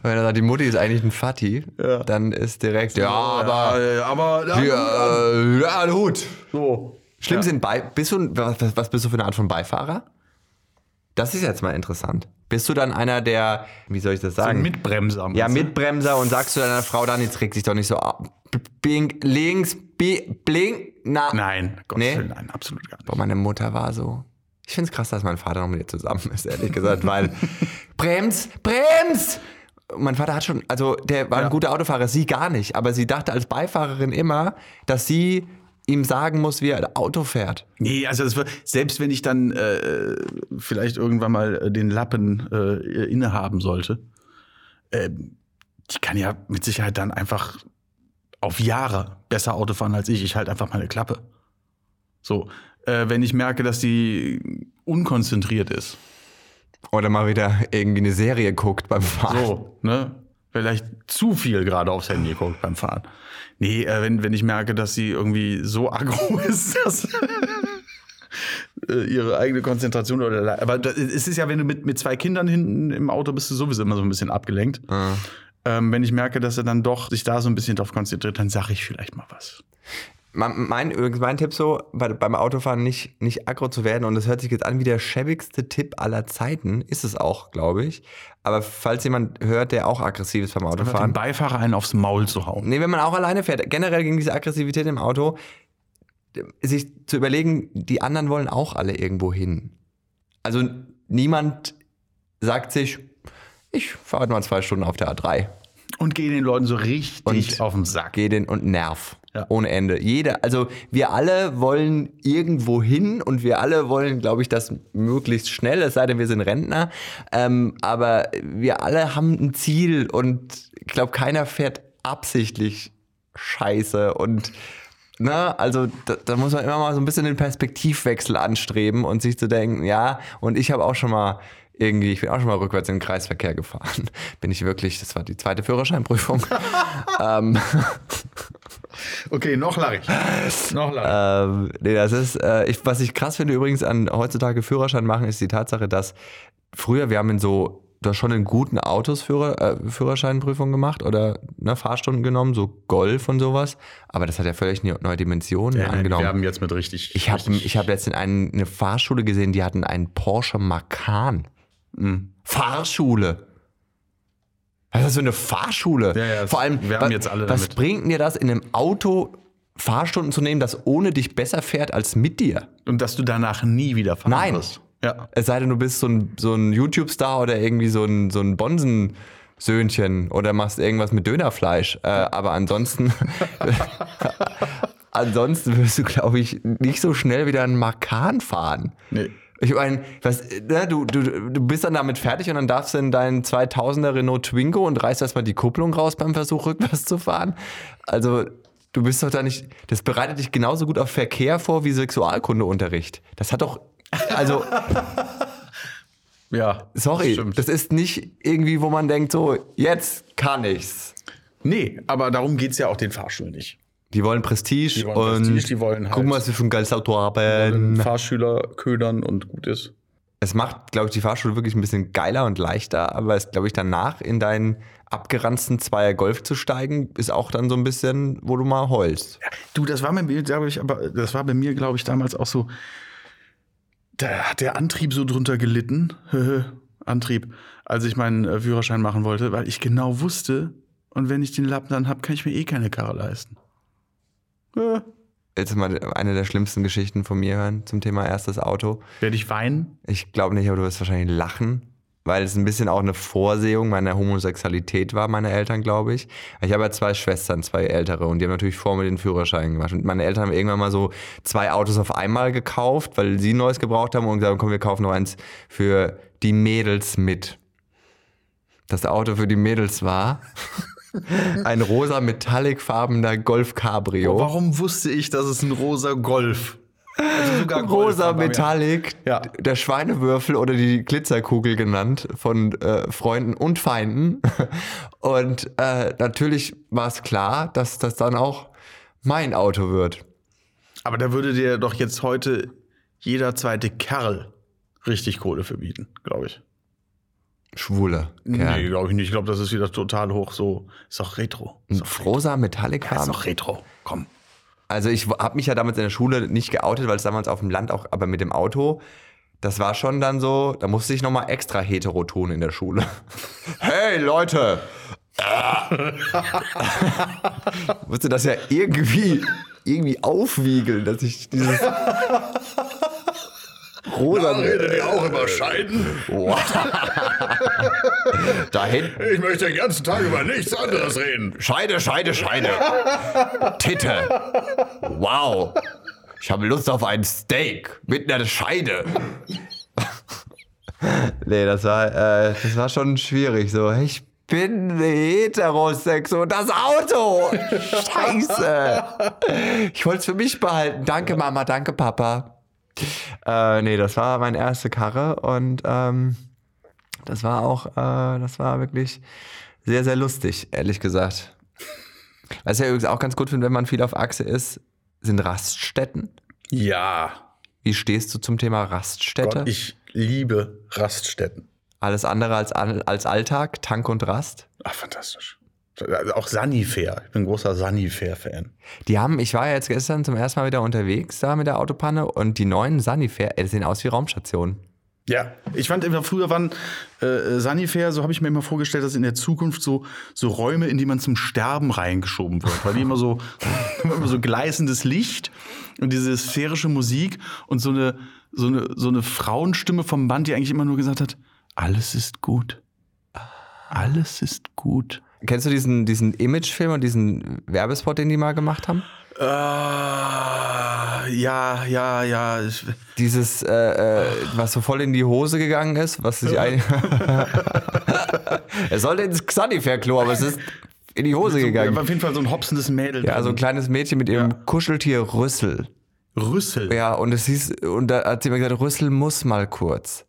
Wenn er sagt, die Mutti ist eigentlich ein Fatti, dann ist direkt, ja, aber, Ja, aber ja, ja, äh, ja, Hut. so. Schlimm sind bei, bist du, was, was bist du für eine Art von Beifahrer? Das ist jetzt mal interessant. Bist du dann einer der, wie soll ich das Ein sagen? Mitbremser. ja? Mitbremser und sagst du deiner Frau dann, jetzt reg dich doch nicht so ab. Blink, links, blink, na. Nein, Gott Nee? Willen, nein, absolut gar nicht. Boah, meine Mutter war so. Ich find's krass, dass mein Vater noch mit ihr zusammen ist, ehrlich gesagt, weil Brems, Brems! Mein Vater hat schon, also der war Ja. ein guter Autofahrer, sie gar nicht, aber sie dachte als Beifahrerin immer, dass sie ihm sagen muss, wie er Auto fährt. Nee, also das wird, selbst wenn ich dann äh, vielleicht irgendwann mal äh, den Lappen äh, innehaben sollte, ähm, die kann ja mit Sicherheit dann einfach auf Jahre besser Auto fahren als ich. Ich halt einfach meine Klappe. So, äh, wenn ich merke, dass die unkonzentriert ist. Oder mal wieder irgendwie eine Serie guckt beim Fahren. So, ne? Vielleicht zu viel gerade aufs Handy guckt beim Fahren. Nee, äh, wenn, wenn ich merke, dass sie irgendwie so aggro ist, dass, äh, ihre eigene Konzentration oder aber das- es ist ja, wenn du mit, mit zwei Kindern hinten im Auto bist, du sowieso immer so ein bisschen abgelenkt. Ähm, wenn ich merke, dass er dann doch sich da so ein bisschen drauf konzentriert, dann sage ich vielleicht mal was. Mein, mein, Tipp so, bei, beim Autofahren nicht, nicht aggro zu werden und das hört sich jetzt an wie der schäbigste Tipp aller Zeiten, ist es auch, glaube ich. Aber falls jemand hört, der auch aggressiv ist beim Autofahren, Beifahrer einen aufs Maul zu hauen. nee, wenn man auch alleine fährt, generell gegen diese Aggressivität im Auto, sich zu überlegen, die anderen wollen auch alle irgendwo hin. Also niemand sagt sich, ich fahre mal zwei Stunden auf der A3. Und geh den Leuten so richtig Und auf den Sack. Geh den und nerv. Ja. Ohne Ende. Jeder, also wir alle wollen irgendwo hin und wir alle wollen, glaube ich, das möglichst schnell, es sei denn, wir sind Rentner. Ähm, aber wir alle haben ein Ziel und ich glaube, keiner fährt absichtlich scheiße und na, also da, da muss man immer mal so ein bisschen den Perspektivwechsel anstreben und sich zu denken, ja, und ich habe auch schon mal irgendwie, ich bin auch schon mal rückwärts in den Kreisverkehr gefahren. Bin ich wirklich, das war die zweite Führerscheinprüfung. ähm, Okay, noch lach ich. noch lach ähm, nee, das ist, äh, ich, was ich krass finde übrigens an heutzutage Führerschein machen, ist die Tatsache, dass früher, wir haben in so, du hast schon in guten Autos Führer, äh, Führerscheinprüfung gemacht oder ne, Fahrstunden genommen, so Golf und sowas, aber das hat ja völlig ne- neue Dimensionen ich. Ja, angenommen. wir haben jetzt mit richtig. Ich habe ich hab letztens einen, eine Fahrschule gesehen, die hatten einen Porsche Macan. Mhm. Fahrschule. Was ist das für eine Fahrschule? Ja, ja, Vor allem, wir haben jetzt alle was damit. bringt dir das, in einem Auto Fahrstunden zu nehmen, das ohne dich besser fährt als mit dir? Und dass du danach nie wieder fahren Nein. wirst. Ja. Es sei denn, du bist so ein, so ein YouTube-Star oder irgendwie so ein, so ein Bonsen-Söhnchen oder machst irgendwas mit Dönerfleisch. Äh, aber ansonsten, ansonsten wirst du, glaube ich, nicht so schnell wieder einen Makan fahren. Nee. Ich meine, was, ne, du, du, du bist dann damit fertig und dann darfst du in deinen 2000er Renault Twingo und reißt erstmal die Kupplung raus beim Versuch, rückwärts zu fahren. Also, du bist doch da nicht, das bereitet dich genauso gut auf Verkehr vor wie Sexualkundeunterricht. Das hat doch, also, Ja. sorry, Stimmt. das ist nicht irgendwie, wo man denkt, so, jetzt kann ich's. Nee, aber darum geht es ja auch den Fahrschulen nicht. Die wollen Prestige Die wollen und Prestige, die wollen halt- gucken, was wir für ein geiles Auto haben. Fahrschüler ködern und gut ist. Es macht, glaube ich, die Fahrschule wirklich ein bisschen geiler und leichter, aber es, glaube ich, danach in deinen abgeranzten Zweier Golf zu steigen, ist auch dann so ein bisschen, wo du mal heulst. Du, das war bei mir, glaube ich, aber das war bei mir, glaube ich, damals auch so. Da hat der Antrieb so drunter gelitten. Antrieb, als ich meinen äh, Führerschein machen wollte, weil ich genau wusste, und wenn ich den Lappen dann habe, kann ich mir eh keine Karre leisten. Äh, Jetzt mal eine der schlimmsten Geschichten von mir hören zum Thema erstes Auto. Werde ich weinen? Ich glaube nicht, aber du wirst wahrscheinlich lachen, weil es ein bisschen auch eine Vorsehung meiner Homosexualität war, meine Eltern, glaube ich. Ich habe ja zwei Schwestern, zwei ältere, und die haben natürlich vor mir den Führerschein gemacht. Und meine Eltern haben irgendwann mal so zwei Autos auf einmal gekauft, weil sie ein neues gebraucht haben und gesagt haben, komm, wir kaufen noch eins für die Mädels mit. Das Auto für die Mädels war ein rosa metallicfarbener Golf Cabrio. Warum wusste ich, dass es ein rosa Golf? Also sogar Golf Rosa. Metallic, Ja. der Schweinewürfel oder die Glitzerkugel genannt von äh, Freunden und Feinden. Und äh, natürlich war es klar, dass das dann auch mein Auto wird. Aber da würde dir doch jetzt heute jeder zweite Kerl richtig Kohle für bieten, glaube ich. Schwule. Nee, Kerl. glaube ich nicht. Ich glaube, das ist wieder total hoch. So ist doch Retro. Ist doch, Rosa Metallic ist haben. doch Retro. Komm. Also ich habe mich ja damals in der Schule nicht geoutet, weil es damals auf dem Land auch, aber mit dem Auto, das war schon dann so, da musste ich nochmal extra hetero tun in der Schule. Hey Leute! Ich musste das ja irgendwie, irgendwie aufwiegeln, dass ich dieses rosa ihr auch über Scheiden? da hinten. Ich möchte den ganzen Tag über nichts anderes reden. Scheide, Scheide, Scheide. Titte. Wow. Ich habe Lust auf ein Steak mit einer Scheide. nee, das war, äh, das war schon schwierig. So, ich bin heterosex und das Auto. Scheiße. Ich wollte es für mich behalten. Danke, Mama, danke, Papa. Äh, nee, das war meine erste Karre und ähm, das war auch, äh, das war wirklich sehr, sehr lustig, ehrlich gesagt. Was ich ja übrigens auch ganz gut finde, wenn man viel auf Achse ist, sind Raststätten. Ja. Wie stehst du zum Thema Raststätte? Gott, ich liebe Raststätten. Alles andere als, als Alltag, Tank und Rast? Ach, fantastisch. Auch Sanifair. Ich bin ein großer Sanifair-Fan. Die haben, ich war ja jetzt gestern zum ersten Mal wieder unterwegs da mit der Autopanne und die neuen Sanifair, ey, die sehen aus wie Raumstationen. Ja, ich fand immer früher waren äh, Sanifair, so habe ich mir immer vorgestellt, dass in der Zukunft so, so Räume, in die man zum Sterben reingeschoben wird, weil die immer so, immer so gleißendes Licht und diese sphärische Musik und so eine, so eine, so eine Frauenstimme vom Band, die eigentlich immer nur gesagt hat, alles ist gut. Alles ist gut. Kennst du diesen, diesen Imagefilm und diesen Werbespot, den die mal gemacht haben? Äh, ja, ja, ja. Dieses, äh, äh, was so voll in die Hose gegangen ist, was sich ein. er sollte ins Xanifair-Klo, aber es ist in die Hose so, gegangen. Auf jeden Fall so ein hopsendes Mädel. Ja, so ein kleines Mädchen mit ihrem Ja. Kuscheltier Rüssel. Rüssel. Ja, und es hieß, und da hat sie mir gesagt, Rüssel muss mal kurz.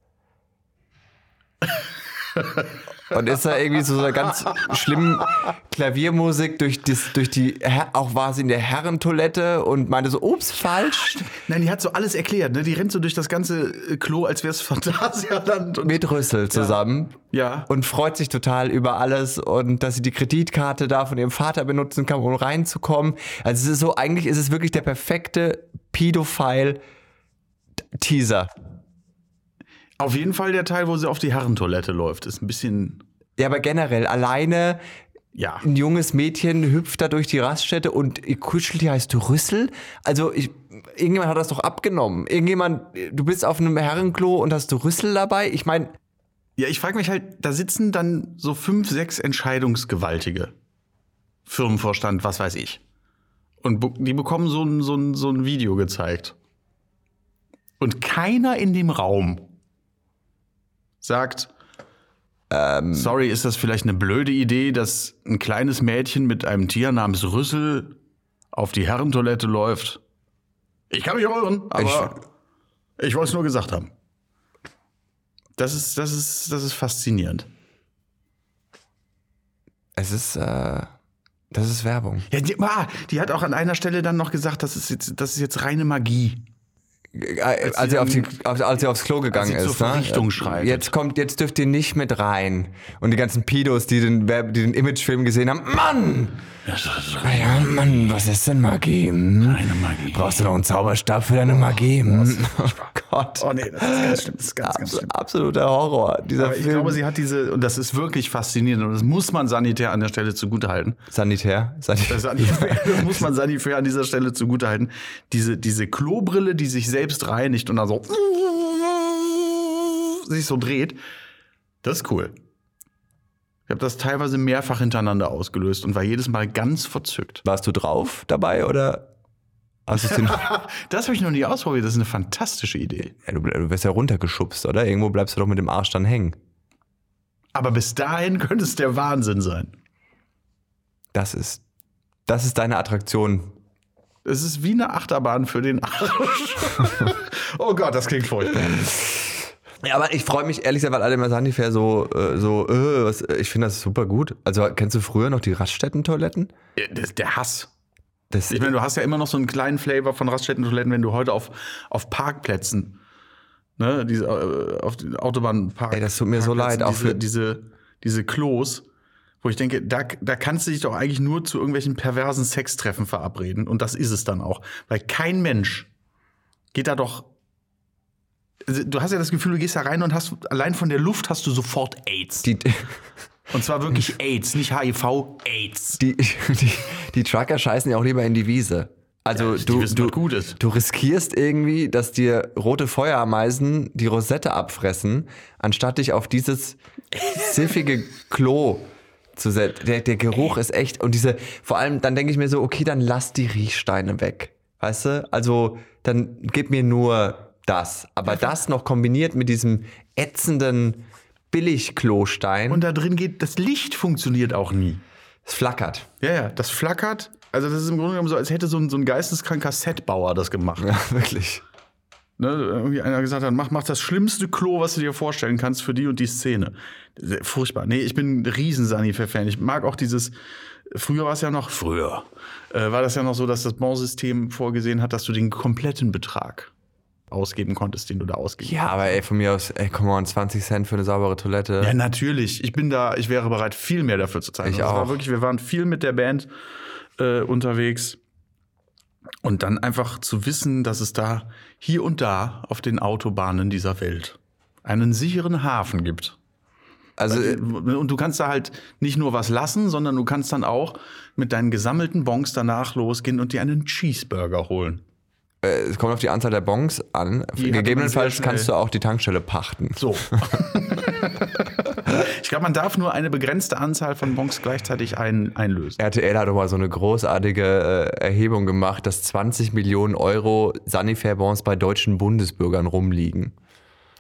Und ist da irgendwie so eine ganz schlimm Klaviermusik durch, das, durch die, auch war sie in der Herrentoilette und meinte so, ups, falsch. Nein, die hat so alles erklärt. Ne? Die rennt so durch das ganze äh, Klo, als wäre es Phantasialand. Mit Rüssel zusammen. ja. Und freut sich total über alles und dass sie die Kreditkarte da von ihrem Vater benutzen kann, um reinzukommen. Also es ist so, eigentlich ist es wirklich der perfekte Pedophile-Teaser. Auf jeden Fall der Teil, wo sie auf die Herrentoilette läuft, ist ein bisschen. Ja, aber generell alleine Ja. ein junges Mädchen hüpft da durch die Raststätte und ihr Kuscheltier heißt Rüssel. Also ich, irgendjemand hat das doch abgenommen. Irgendjemand, du bist auf einem Herrenklo und hast du Rüssel dabei. Ich meine, Ja, ich frage mich halt, da sitzen dann so fünf, sechs Entscheidungsgewaltige. Firmenvorstand, was weiß ich. Und die bekommen so ein, so, ein, so ein Video gezeigt. Und keiner in dem Raum sagt, sorry, ist das vielleicht eine blöde Idee, dass ein kleines Mädchen mit einem Tier namens Rüssel auf die Herrentoilette läuft? Ich kann mich irren, aber ich, wollte es nur gesagt haben. Das ist, das ist, das ist faszinierend. es ist, äh, das ist Werbung. Ja, die, ah, die hat auch an einer Stelle dann noch gesagt, das ist jetzt, das ist jetzt reine Magie. Äh, Als sie, auf die, als sie aufs Klo gegangen Als ist. zur ne? Schreitet. Jetzt kommt, jetzt dürft ihr nicht mit rein. Und die ganzen Pedos, die den, die den Imagefilm gesehen haben, Mann! Ah Ja, Mann, was ist denn Magie? Hm? Keine Magie. Brauchst du noch einen Zauberstab für deine Magie? Hm? Oh Gott. Oh nee, das ist ganz schlimm. Das ist ganz, ganz schlimm. absoluter Horror. Dieser Aber ich Film. glaube, sie hat diese, und das ist wirklich faszinierend, und das muss man sanitär an der Stelle zugutehalten. Sanitär. Sanitär. Das, Sanitär, das muss man sanitär an dieser Stelle zugutehalten. Diese, diese Klobrille, die sich selbst reinigt und dann so sich so dreht, das ist cool. Ich habe das teilweise mehrfach hintereinander ausgelöst und war jedes Mal ganz verzückt. Warst du drauf dabei oder hast du. Das habe ich noch nie ausprobiert. Das ist eine fantastische Idee. ja, du, du wirst ja runtergeschubst, oder? Irgendwo bleibst du doch mit dem Arsch dann hängen. Aber bis dahin könnte es der Wahnsinn sein. Das ist. Das ist deine Attraktion. Es ist wie eine Achterbahn für den Arsch. oh Gott, das klingt furchtbar. Ja, aber ich freue mich ehrlich gesagt, weil alle immer sagen, ungefähr so, äh, so äh, was, ich finde das super gut. Also kennst du früher noch die Raststätten-Toiletten? Der Hass. Das, Ich meine, du hast ja immer noch so einen kleinen Flavor von Raststätten-Toiletten, wenn du heute auf, auf Parkplätzen, ne, diese, äh, auf den Autobahnpark. Ey, das tut mir so leid, auch Diese, für- diese, diese Klos, wo ich denke, da, da kannst du dich doch eigentlich nur zu irgendwelchen perversen Sextreffen verabreden. Und das ist es dann auch. Weil kein Mensch geht da doch. Also, Du hast ja das Gefühl, du gehst da rein und hast allein von der Luft hast du sofort AIDS. die, Und zwar wirklich AIDS, nicht HIV, AIDS. die, die, die Trucker scheißen ja auch lieber in die Wiese. Also die du, wissen, du, du riskierst irgendwie, dass dir rote Feuerameisen die Rosette abfressen, anstatt dich auf dieses siffige Klo zu setzen. Der, der Geruch ist echt. Und diese, vor allem, dann denke ich mir so, okay, dann lass die Riechsteine weg. Weißt du? Also, dann gib mir nur das. Aber das noch kombiniert mit diesem ätzenden Billig-Klostein, Und da drin geht, das Licht funktioniert auch nie. es flackert. Ja, ja, das flackert. Also das ist im Grunde genommen so, als hätte so ein, so ein geisteskranker Setbauer das gemacht. Ja, wirklich. Ne? Irgendwie einer gesagt hat, mach, mach das schlimmste Klo, was du dir vorstellen kannst für die und die Szene. Furchtbar. Nee, ich bin ein riesen Sanifair-Fan. Ich mag auch dieses, früher war es ja noch, früher, äh, war das ja noch so, dass das Bonsystem vorgesehen hat, dass du den kompletten Betrag ausgeben konntest, den du da ausgeben Ja, aber ey, von mir aus, ey, come on, 20 Cent für eine saubere Toilette. Ja, natürlich. Ich bin da, ich wäre bereit, viel mehr dafür zu zahlen. Ich Also auch. War wirklich, wir waren viel mit der Band äh, unterwegs. Und dann einfach zu wissen, dass es da hier und da auf den Autobahnen dieser Welt einen sicheren Hafen gibt. also, Und du kannst da halt nicht nur was lassen, sondern du kannst dann auch mit deinen gesammelten Bons danach losgehen und dir einen Cheeseburger holen. äh, es kommt auf die Anzahl der Bons an. Gegebenenfalls kannst du auch die Tankstelle pachten. So. glaube, man darf nur eine begrenzte Anzahl von Bons gleichzeitig ein, einlösen. RTL hat doch mal so eine großartige äh, Erhebung gemacht, dass 20 Millionen Euro Sanifair-Bonds bei deutschen Bundesbürgern rumliegen.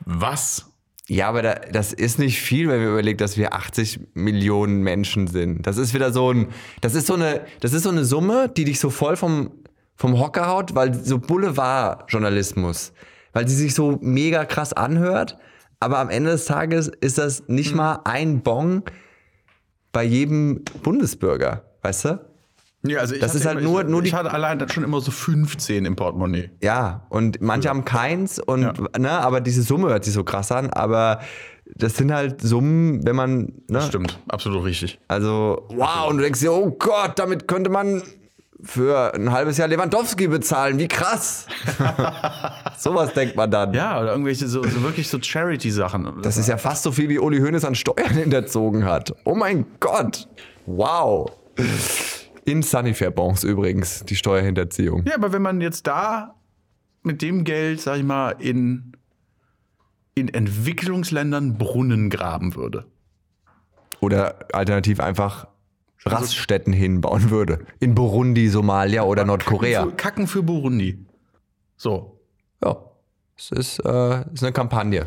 Was? Ja, aber da, das ist nicht viel, wenn wir überlegen, dass wir 80 Millionen Menschen sind. Das ist wieder so ein, das ist so eine, das ist so eine Summe, die dich so voll vom, vom Hocker haut, weil so Boulevardjournalismus, weil sie sich so mega krass anhört, aber am Ende des Tages ist das nicht mal ein Bon bei jedem Bundesbürger, weißt du? Ja, also ich Das ist halt immer, nur- ich, nur die- ich hatte allein schon immer so 15 im Portemonnaie. Ja, und manche haben keins und Ja. ne, aber diese Summe hört sich so krass an, aber das sind halt Summen, wenn man, ne, Stimmt, absolut richtig. Also, wow, und du denkst dir, oh Gott, damit könnte man für ein halbes Jahr Lewandowski bezahlen, wie krass. Sowas denkt man dann. Ja, oder irgendwelche so, so wirklich so Charity-Sachen. Das ist ja fast so viel, wie Uli Hoeneß an Steuern hinterzogen hat. Oh mein Gott. Wow. In Sunnyfair-Bonds übrigens, die Steuerhinterziehung. Ja, aber wenn man jetzt da mit dem Geld, sag ich mal, in, in Entwicklungsländern Brunnen graben würde. Oder alternativ einfach Raststätten hinbauen würde. In Burundi, Somalia oder Nordkorea. Für, Kacken für Burundi. So. Ja, es ist, äh, ist eine Kampagne,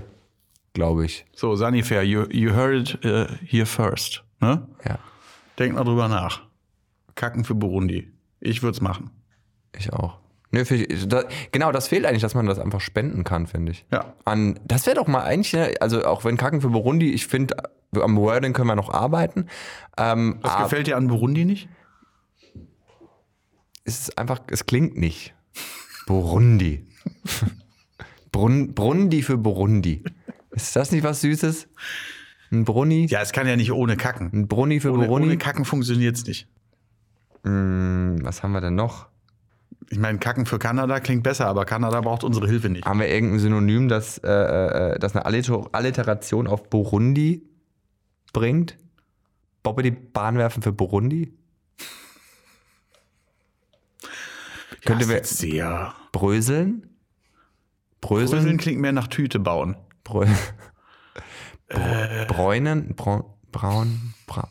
glaube ich. So, Sanifair, you, you heard it uh, here first. Ne? Ja, Denkt mal drüber nach. Kacken für Burundi. Ich würde es machen. ich auch. Nö, für, da, genau, das fehlt eigentlich, dass man das einfach spenden kann, finde ich. Ja. An, das wäre doch mal eigentlich, also auch wenn Kacken für Burundi, ich finde, am Wording können wir noch arbeiten. Ähm, Was gefällt dir an Burundi nicht? es ist einfach, es klingt nicht. Burundi. Brun, Brundi für Burundi. Ist das nicht was Süßes? Ein Brunni? Ja, es kann ja nicht ohne Kacken. Ein Brunni für Ohne, Burundi? ohne Kacken funktioniert es nicht. Hm, was haben wir denn noch? Ich meine, Kacken für Kanada klingt besser, aber Kanada braucht unsere Hilfe nicht. Haben wir irgendein Synonym, das, äh, äh, das eine Alliter Alliteration auf Burundi bringt? Bobbe die Bahn werfen für Burundi? Könnte wir sehr. bröseln? Bröseln? Bröseln klingt mehr nach Tüte bauen. Brö Br Bräunen? Braun? Braun? Bra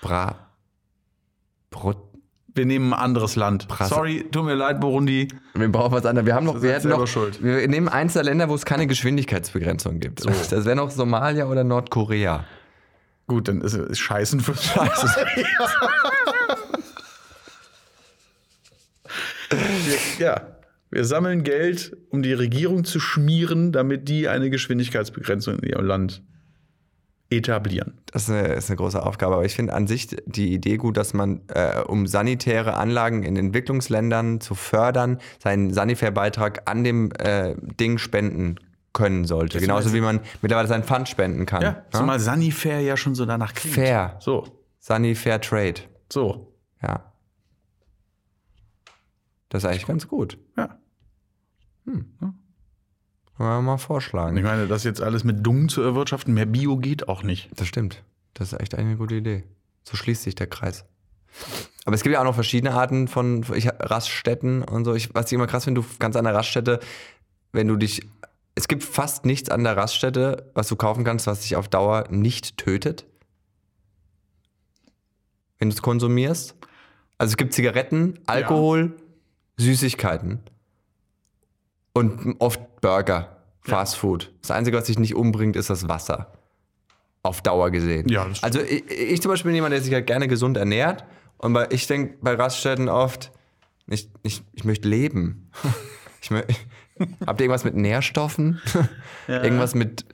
Bra Brut Wir nehmen ein anderes Land. Brasse- Sorry, tut mir leid, Burundi. Wir brauchen was anderes. Wir haben noch, wir hätten noch, schuld. wir nehmen eins der Länder, wo es keine Geschwindigkeitsbegrenzung gibt. Das wäre noch Somalia oder Nordkorea. Gut, dann ist es Scheißen für Scheiße. ja. Wir sammeln Geld, um die Regierung zu schmieren, damit die eine Geschwindigkeitsbegrenzung in ihrem Land etablieren. Das ist eine, ist eine große Aufgabe, aber ich finde an sich die Idee gut, dass man, äh, um sanitäre Anlagen in Entwicklungsländern zu fördern, seinen Sanifair-Beitrag an dem äh, Ding spenden können sollte. Genauso wie man mittlerweile seinen Pfand spenden kann. Ja, zumal Sanifair ja schon so danach klingt. Fair. So, Sanifair Trade. so, Ja. Das ist eigentlich ganz gut. ja. Können wir mal Und vorschlagen. ich meine, das jetzt alles mit Dung zu erwirtschaften, mehr Bio geht auch nicht. Das stimmt. Das ist echt eine gute Idee. So schließt sich der Kreis. Aber es gibt ja auch noch verschiedene Arten von ich, Raststätten und so. Ich, was ich immer krass finde, du kannst an der Raststätte, wenn du dich. Es gibt fast nichts an der Raststätte, was du kaufen kannst, was dich auf Dauer nicht tötet. Wenn du es konsumierst. Also es gibt Zigaretten, Alkohol, Süßigkeiten. Und oft Burger, Fast Food. Das Einzige, was dich nicht umbringt, ist das Wasser. Auf Dauer gesehen. Ja, das also ich, ich zum Beispiel bin jemand, der sich halt gerne gesund ernährt. Und bei, ich denke bei Raststätten oft, ich, ich, ich möchte leben. Ich mö Habt ihr irgendwas mit Nährstoffen? Irgendwas mit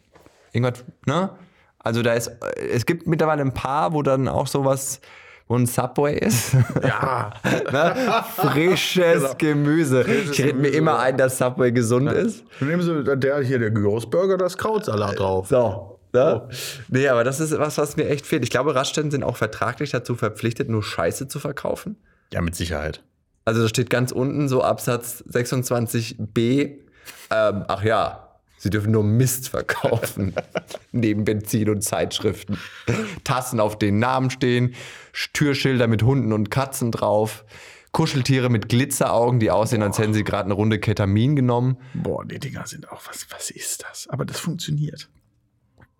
irgendwas, ne? Also da ist, es gibt mittlerweile ein paar, wo dann auch sowas wo ein Subway ist. Ja. ne? Frisches Genau. Gemüse. ich rede mir immer ja. ein, dass Subway gesund ist. Nehmen Sie der hier, der Großburger, das Krautsalat drauf. So. Ne? Nee, aber das ist was, was mir echt fehlt. Ich glaube, Raststätten sind auch vertraglich dazu verpflichtet, nur Scheiße zu verkaufen. Ja, mit Sicherheit. Also da steht ganz unten so Absatz 26b. Ähm, ach ja, sie dürfen nur Mist verkaufen. Neben Benzin und Zeitschriften. Tassen, auf denen Namen stehen, Türschilder mit Hunden und Katzen drauf. Kuscheltiere mit Glitzeraugen, die aussehen, als hätten sie gerade eine Runde Ketamin genommen. Boah, die Dinger sind auch, was, was ist das? Aber das funktioniert.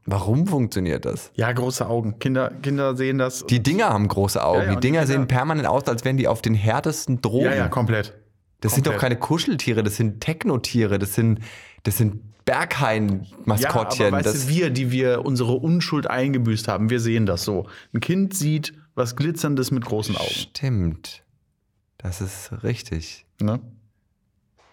Warum funktioniert das? Ja, große Augen. Kinder, Kinder sehen das. Die Dinger haben große Augen. Ja, ja, die die Dinger Kinder- sehen permanent aus, als wären die auf den härtesten Drogen. ja, ja, komplett. das sind doch komplett. keine Kuscheltiere, das sind Technotiere, das sind, das sind Berghain-Maskottchen. Ja, aber weißt das, du, wir, die wir unsere Unschuld eingebüßt haben, wir sehen das so. Ein Kind sieht was Glitzerndes mit großen Augen. Stimmt. Das ist richtig. Ne?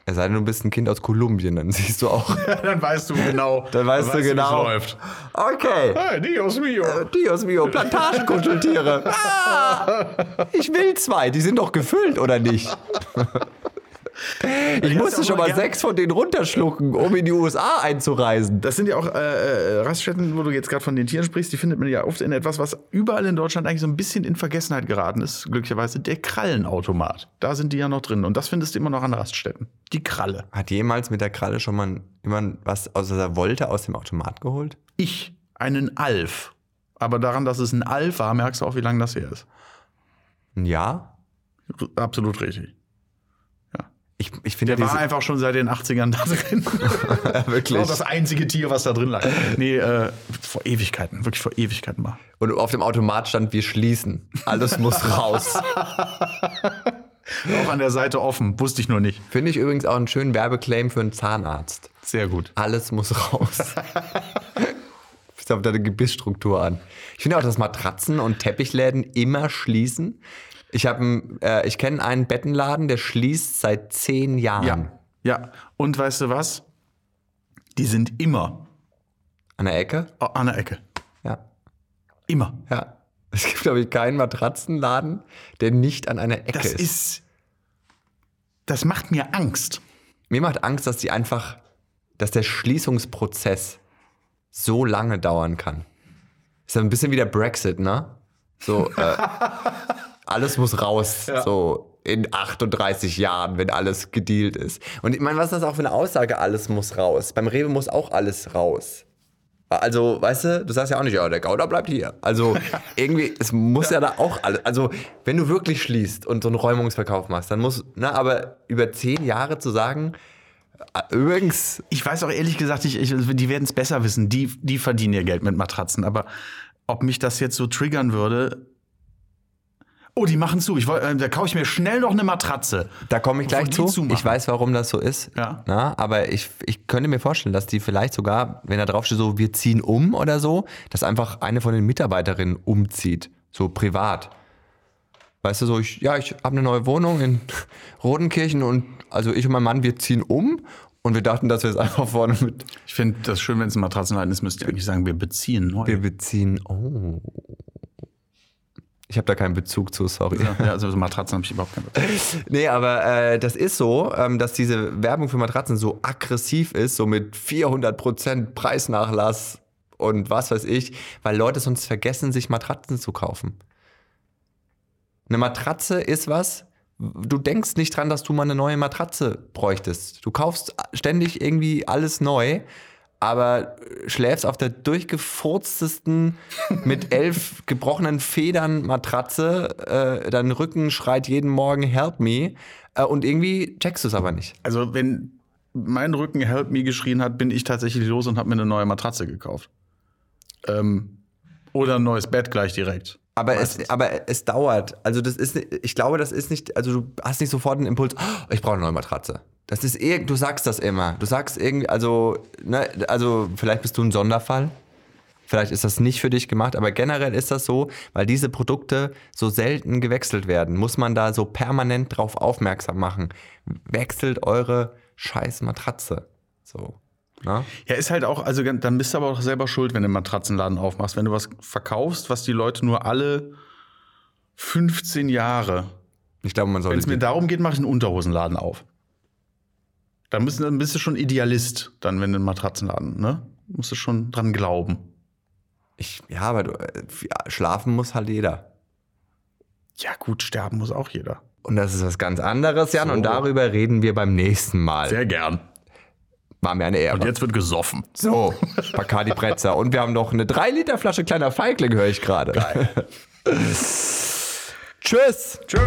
Es sei denn, du bist ein Kind aus Kolumbien, dann siehst du auch. Dann weißt du genau. Dann weißt du wie es genau. läuft. Okay. Hey, Dios mio. Dios mio, Plantagenkuscheltiere. Ah, ich will zwei, die sind doch gefüllt, oder nicht? Ich Ja, musste schon mal sechs von denen runterschlucken, um in die USA einzureisen. Das sind ja auch äh, äh, Raststätten, wo du jetzt gerade von den Tieren sprichst, die findet man ja oft in etwas, was überall in Deutschland eigentlich so ein bisschen in Vergessenheit geraten ist, glücklicherweise, der Krallenautomat. Da sind die ja noch drin und das findest du immer noch an Raststätten. Die Kralle. Hat jemals mit der Kralle schon mal jemand was aus der Wolte aus dem Automat geholt? Ich, einen Alf. Aber daran, dass es ein Alf war, merkst du auch, wie lange das her ist. Jahr? Absolut richtig. Ich, ich finde Der diese, war einfach schon seit den 80ern da drin. wirklich. Das war das einzige Tier, was da drin lag. Nee, äh, vor Ewigkeiten, wirklich vor Ewigkeiten mal. Und auf dem Automat stand, wir schließen. Alles muss raus. Auch an der Seite offen, wusste ich nur nicht. Finde ich übrigens auch einen schönen Werbeclaim für einen Zahnarzt. Sehr gut. Alles muss raus. Ich glaube, da eine Gebissstruktur an. Ich finde auch, dass Matratzen und Teppichläden immer schließen. Ich, ein- äh, ich kenne einen Bettenladen, der schließt seit zehn Jahren. Ja. Ja. Und weißt du was? Die sind immer An der Ecke? an der Ecke. Ja. Immer. Ja. Es gibt, glaube ich, keinen Matratzenladen, der nicht an einer Ecke Das ist. ist. Das macht mir Angst. Mir macht Angst, dass die einfach, dass der Schließungsprozess so lange dauern kann. Ist ja ein bisschen wie der Brexit, ne? So, äh, alles muss raus, so in 38 Jahren, wenn alles gedealt ist. Und ich meine, was ist das auch für eine Aussage, alles muss raus? Beim Rewe muss auch alles raus. Also, weißt du, du sagst ja auch nicht, ja, der Gouda bleibt hier. Also, irgendwie, es muss ja, da auch alles. Also, wenn du wirklich schließt und so einen Räumungsverkauf machst, dann muss, ne, aber über zehn Jahre zu sagen, äh, übrigens, Ich weiß auch ehrlich gesagt, ich, ich, die werden es besser wissen. Die, die verdienen ihr Geld mit Matratzen. Aber ob mich das jetzt so triggern würde. Oh, die machen zu. Ich, äh, da kaufe ich mir schnell noch eine Matratze. da komme ich gleich zu. zumachen. Ich weiß, warum das so ist. Ja. Na, aber ich, ich könnte mir vorstellen, dass die vielleicht sogar, wenn da drauf steht, so, wir ziehen um oder so, dass einfach eine von den Mitarbeiterinnen umzieht. So privat. Weißt du, so, ich, ja, ich habe eine neue Wohnung in Rodenkirchen und also ich und mein Mann, wir ziehen um und wir dachten, dass wir es einfach vorne mit. Ich finde das schön, wenn es ein Matratzenladen ist, müsst ihr eigentlich sagen, wir beziehen neu. Wir beziehen. Oh. Ich habe da keinen Bezug zu, sorry. ja, also so Matratzen habe ich überhaupt keinen Bezug. Nee, aber äh, das ist so, ähm, dass diese Werbung für Matratzen so aggressiv ist, so mit 400% Preisnachlass und was weiß ich, weil Leute sonst vergessen, sich Matratzen zu kaufen. Eine Matratze ist was, du denkst nicht dran, dass du mal eine neue Matratze bräuchtest. Du kaufst ständig irgendwie alles neu, aber schläfst auf der durchgefurztesten mit elf gebrochenen Federn Matratze, äh, dein Rücken schreit jeden Morgen Help me äh, und irgendwie checkst du es aber nicht. Also, wenn mein Rücken Help Me geschrien hat, bin ich tatsächlich los und habe mir eine neue Matratze gekauft. Ähm, oder ein neues Bett gleich direkt. Aber es, aber es dauert. Also das ist, ich glaube, das ist nicht, also du hast nicht sofort den Impuls, oh, ich brauche eine neue Matratze. Das ist irgend, du sagst das immer. Du sagst irgendwie, also, ne, also vielleicht bist du ein Sonderfall. Vielleicht ist das nicht für dich gemacht, aber generell ist das so, weil diese Produkte so selten gewechselt werden, muss man da so permanent drauf aufmerksam machen. Wechselt eure scheiß Matratze. So. Ne? Ja, ist halt auch, also dann bist du aber auch selber schuld, wenn du einen Matratzenladen aufmachst. Wenn du was verkaufst, was die Leute nur alle 15 Jahre. Ich glaube, man Wenn sollte. es mir darum geht, mache ich einen Unterhosenladen auf. Dann bist, dann bist du schon Idealist, dann, wenn du einen Matratzenladen, ne? Musst du schon dran glauben. ich, ja, aber du, äh, ja, schlafen muss halt jeder. Ja, gut, sterben muss auch jeder. Und das ist was ganz anderes, Jan, So. und darüber reden wir beim nächsten Mal. Sehr gern. War mir eine Ehre. Und jetzt wird gesoffen. So, Bacardi Pretzer. Und wir haben noch eine 3-Liter-Flasche kleiner Feigling, höre ich gerade. Tschüss. Tschö.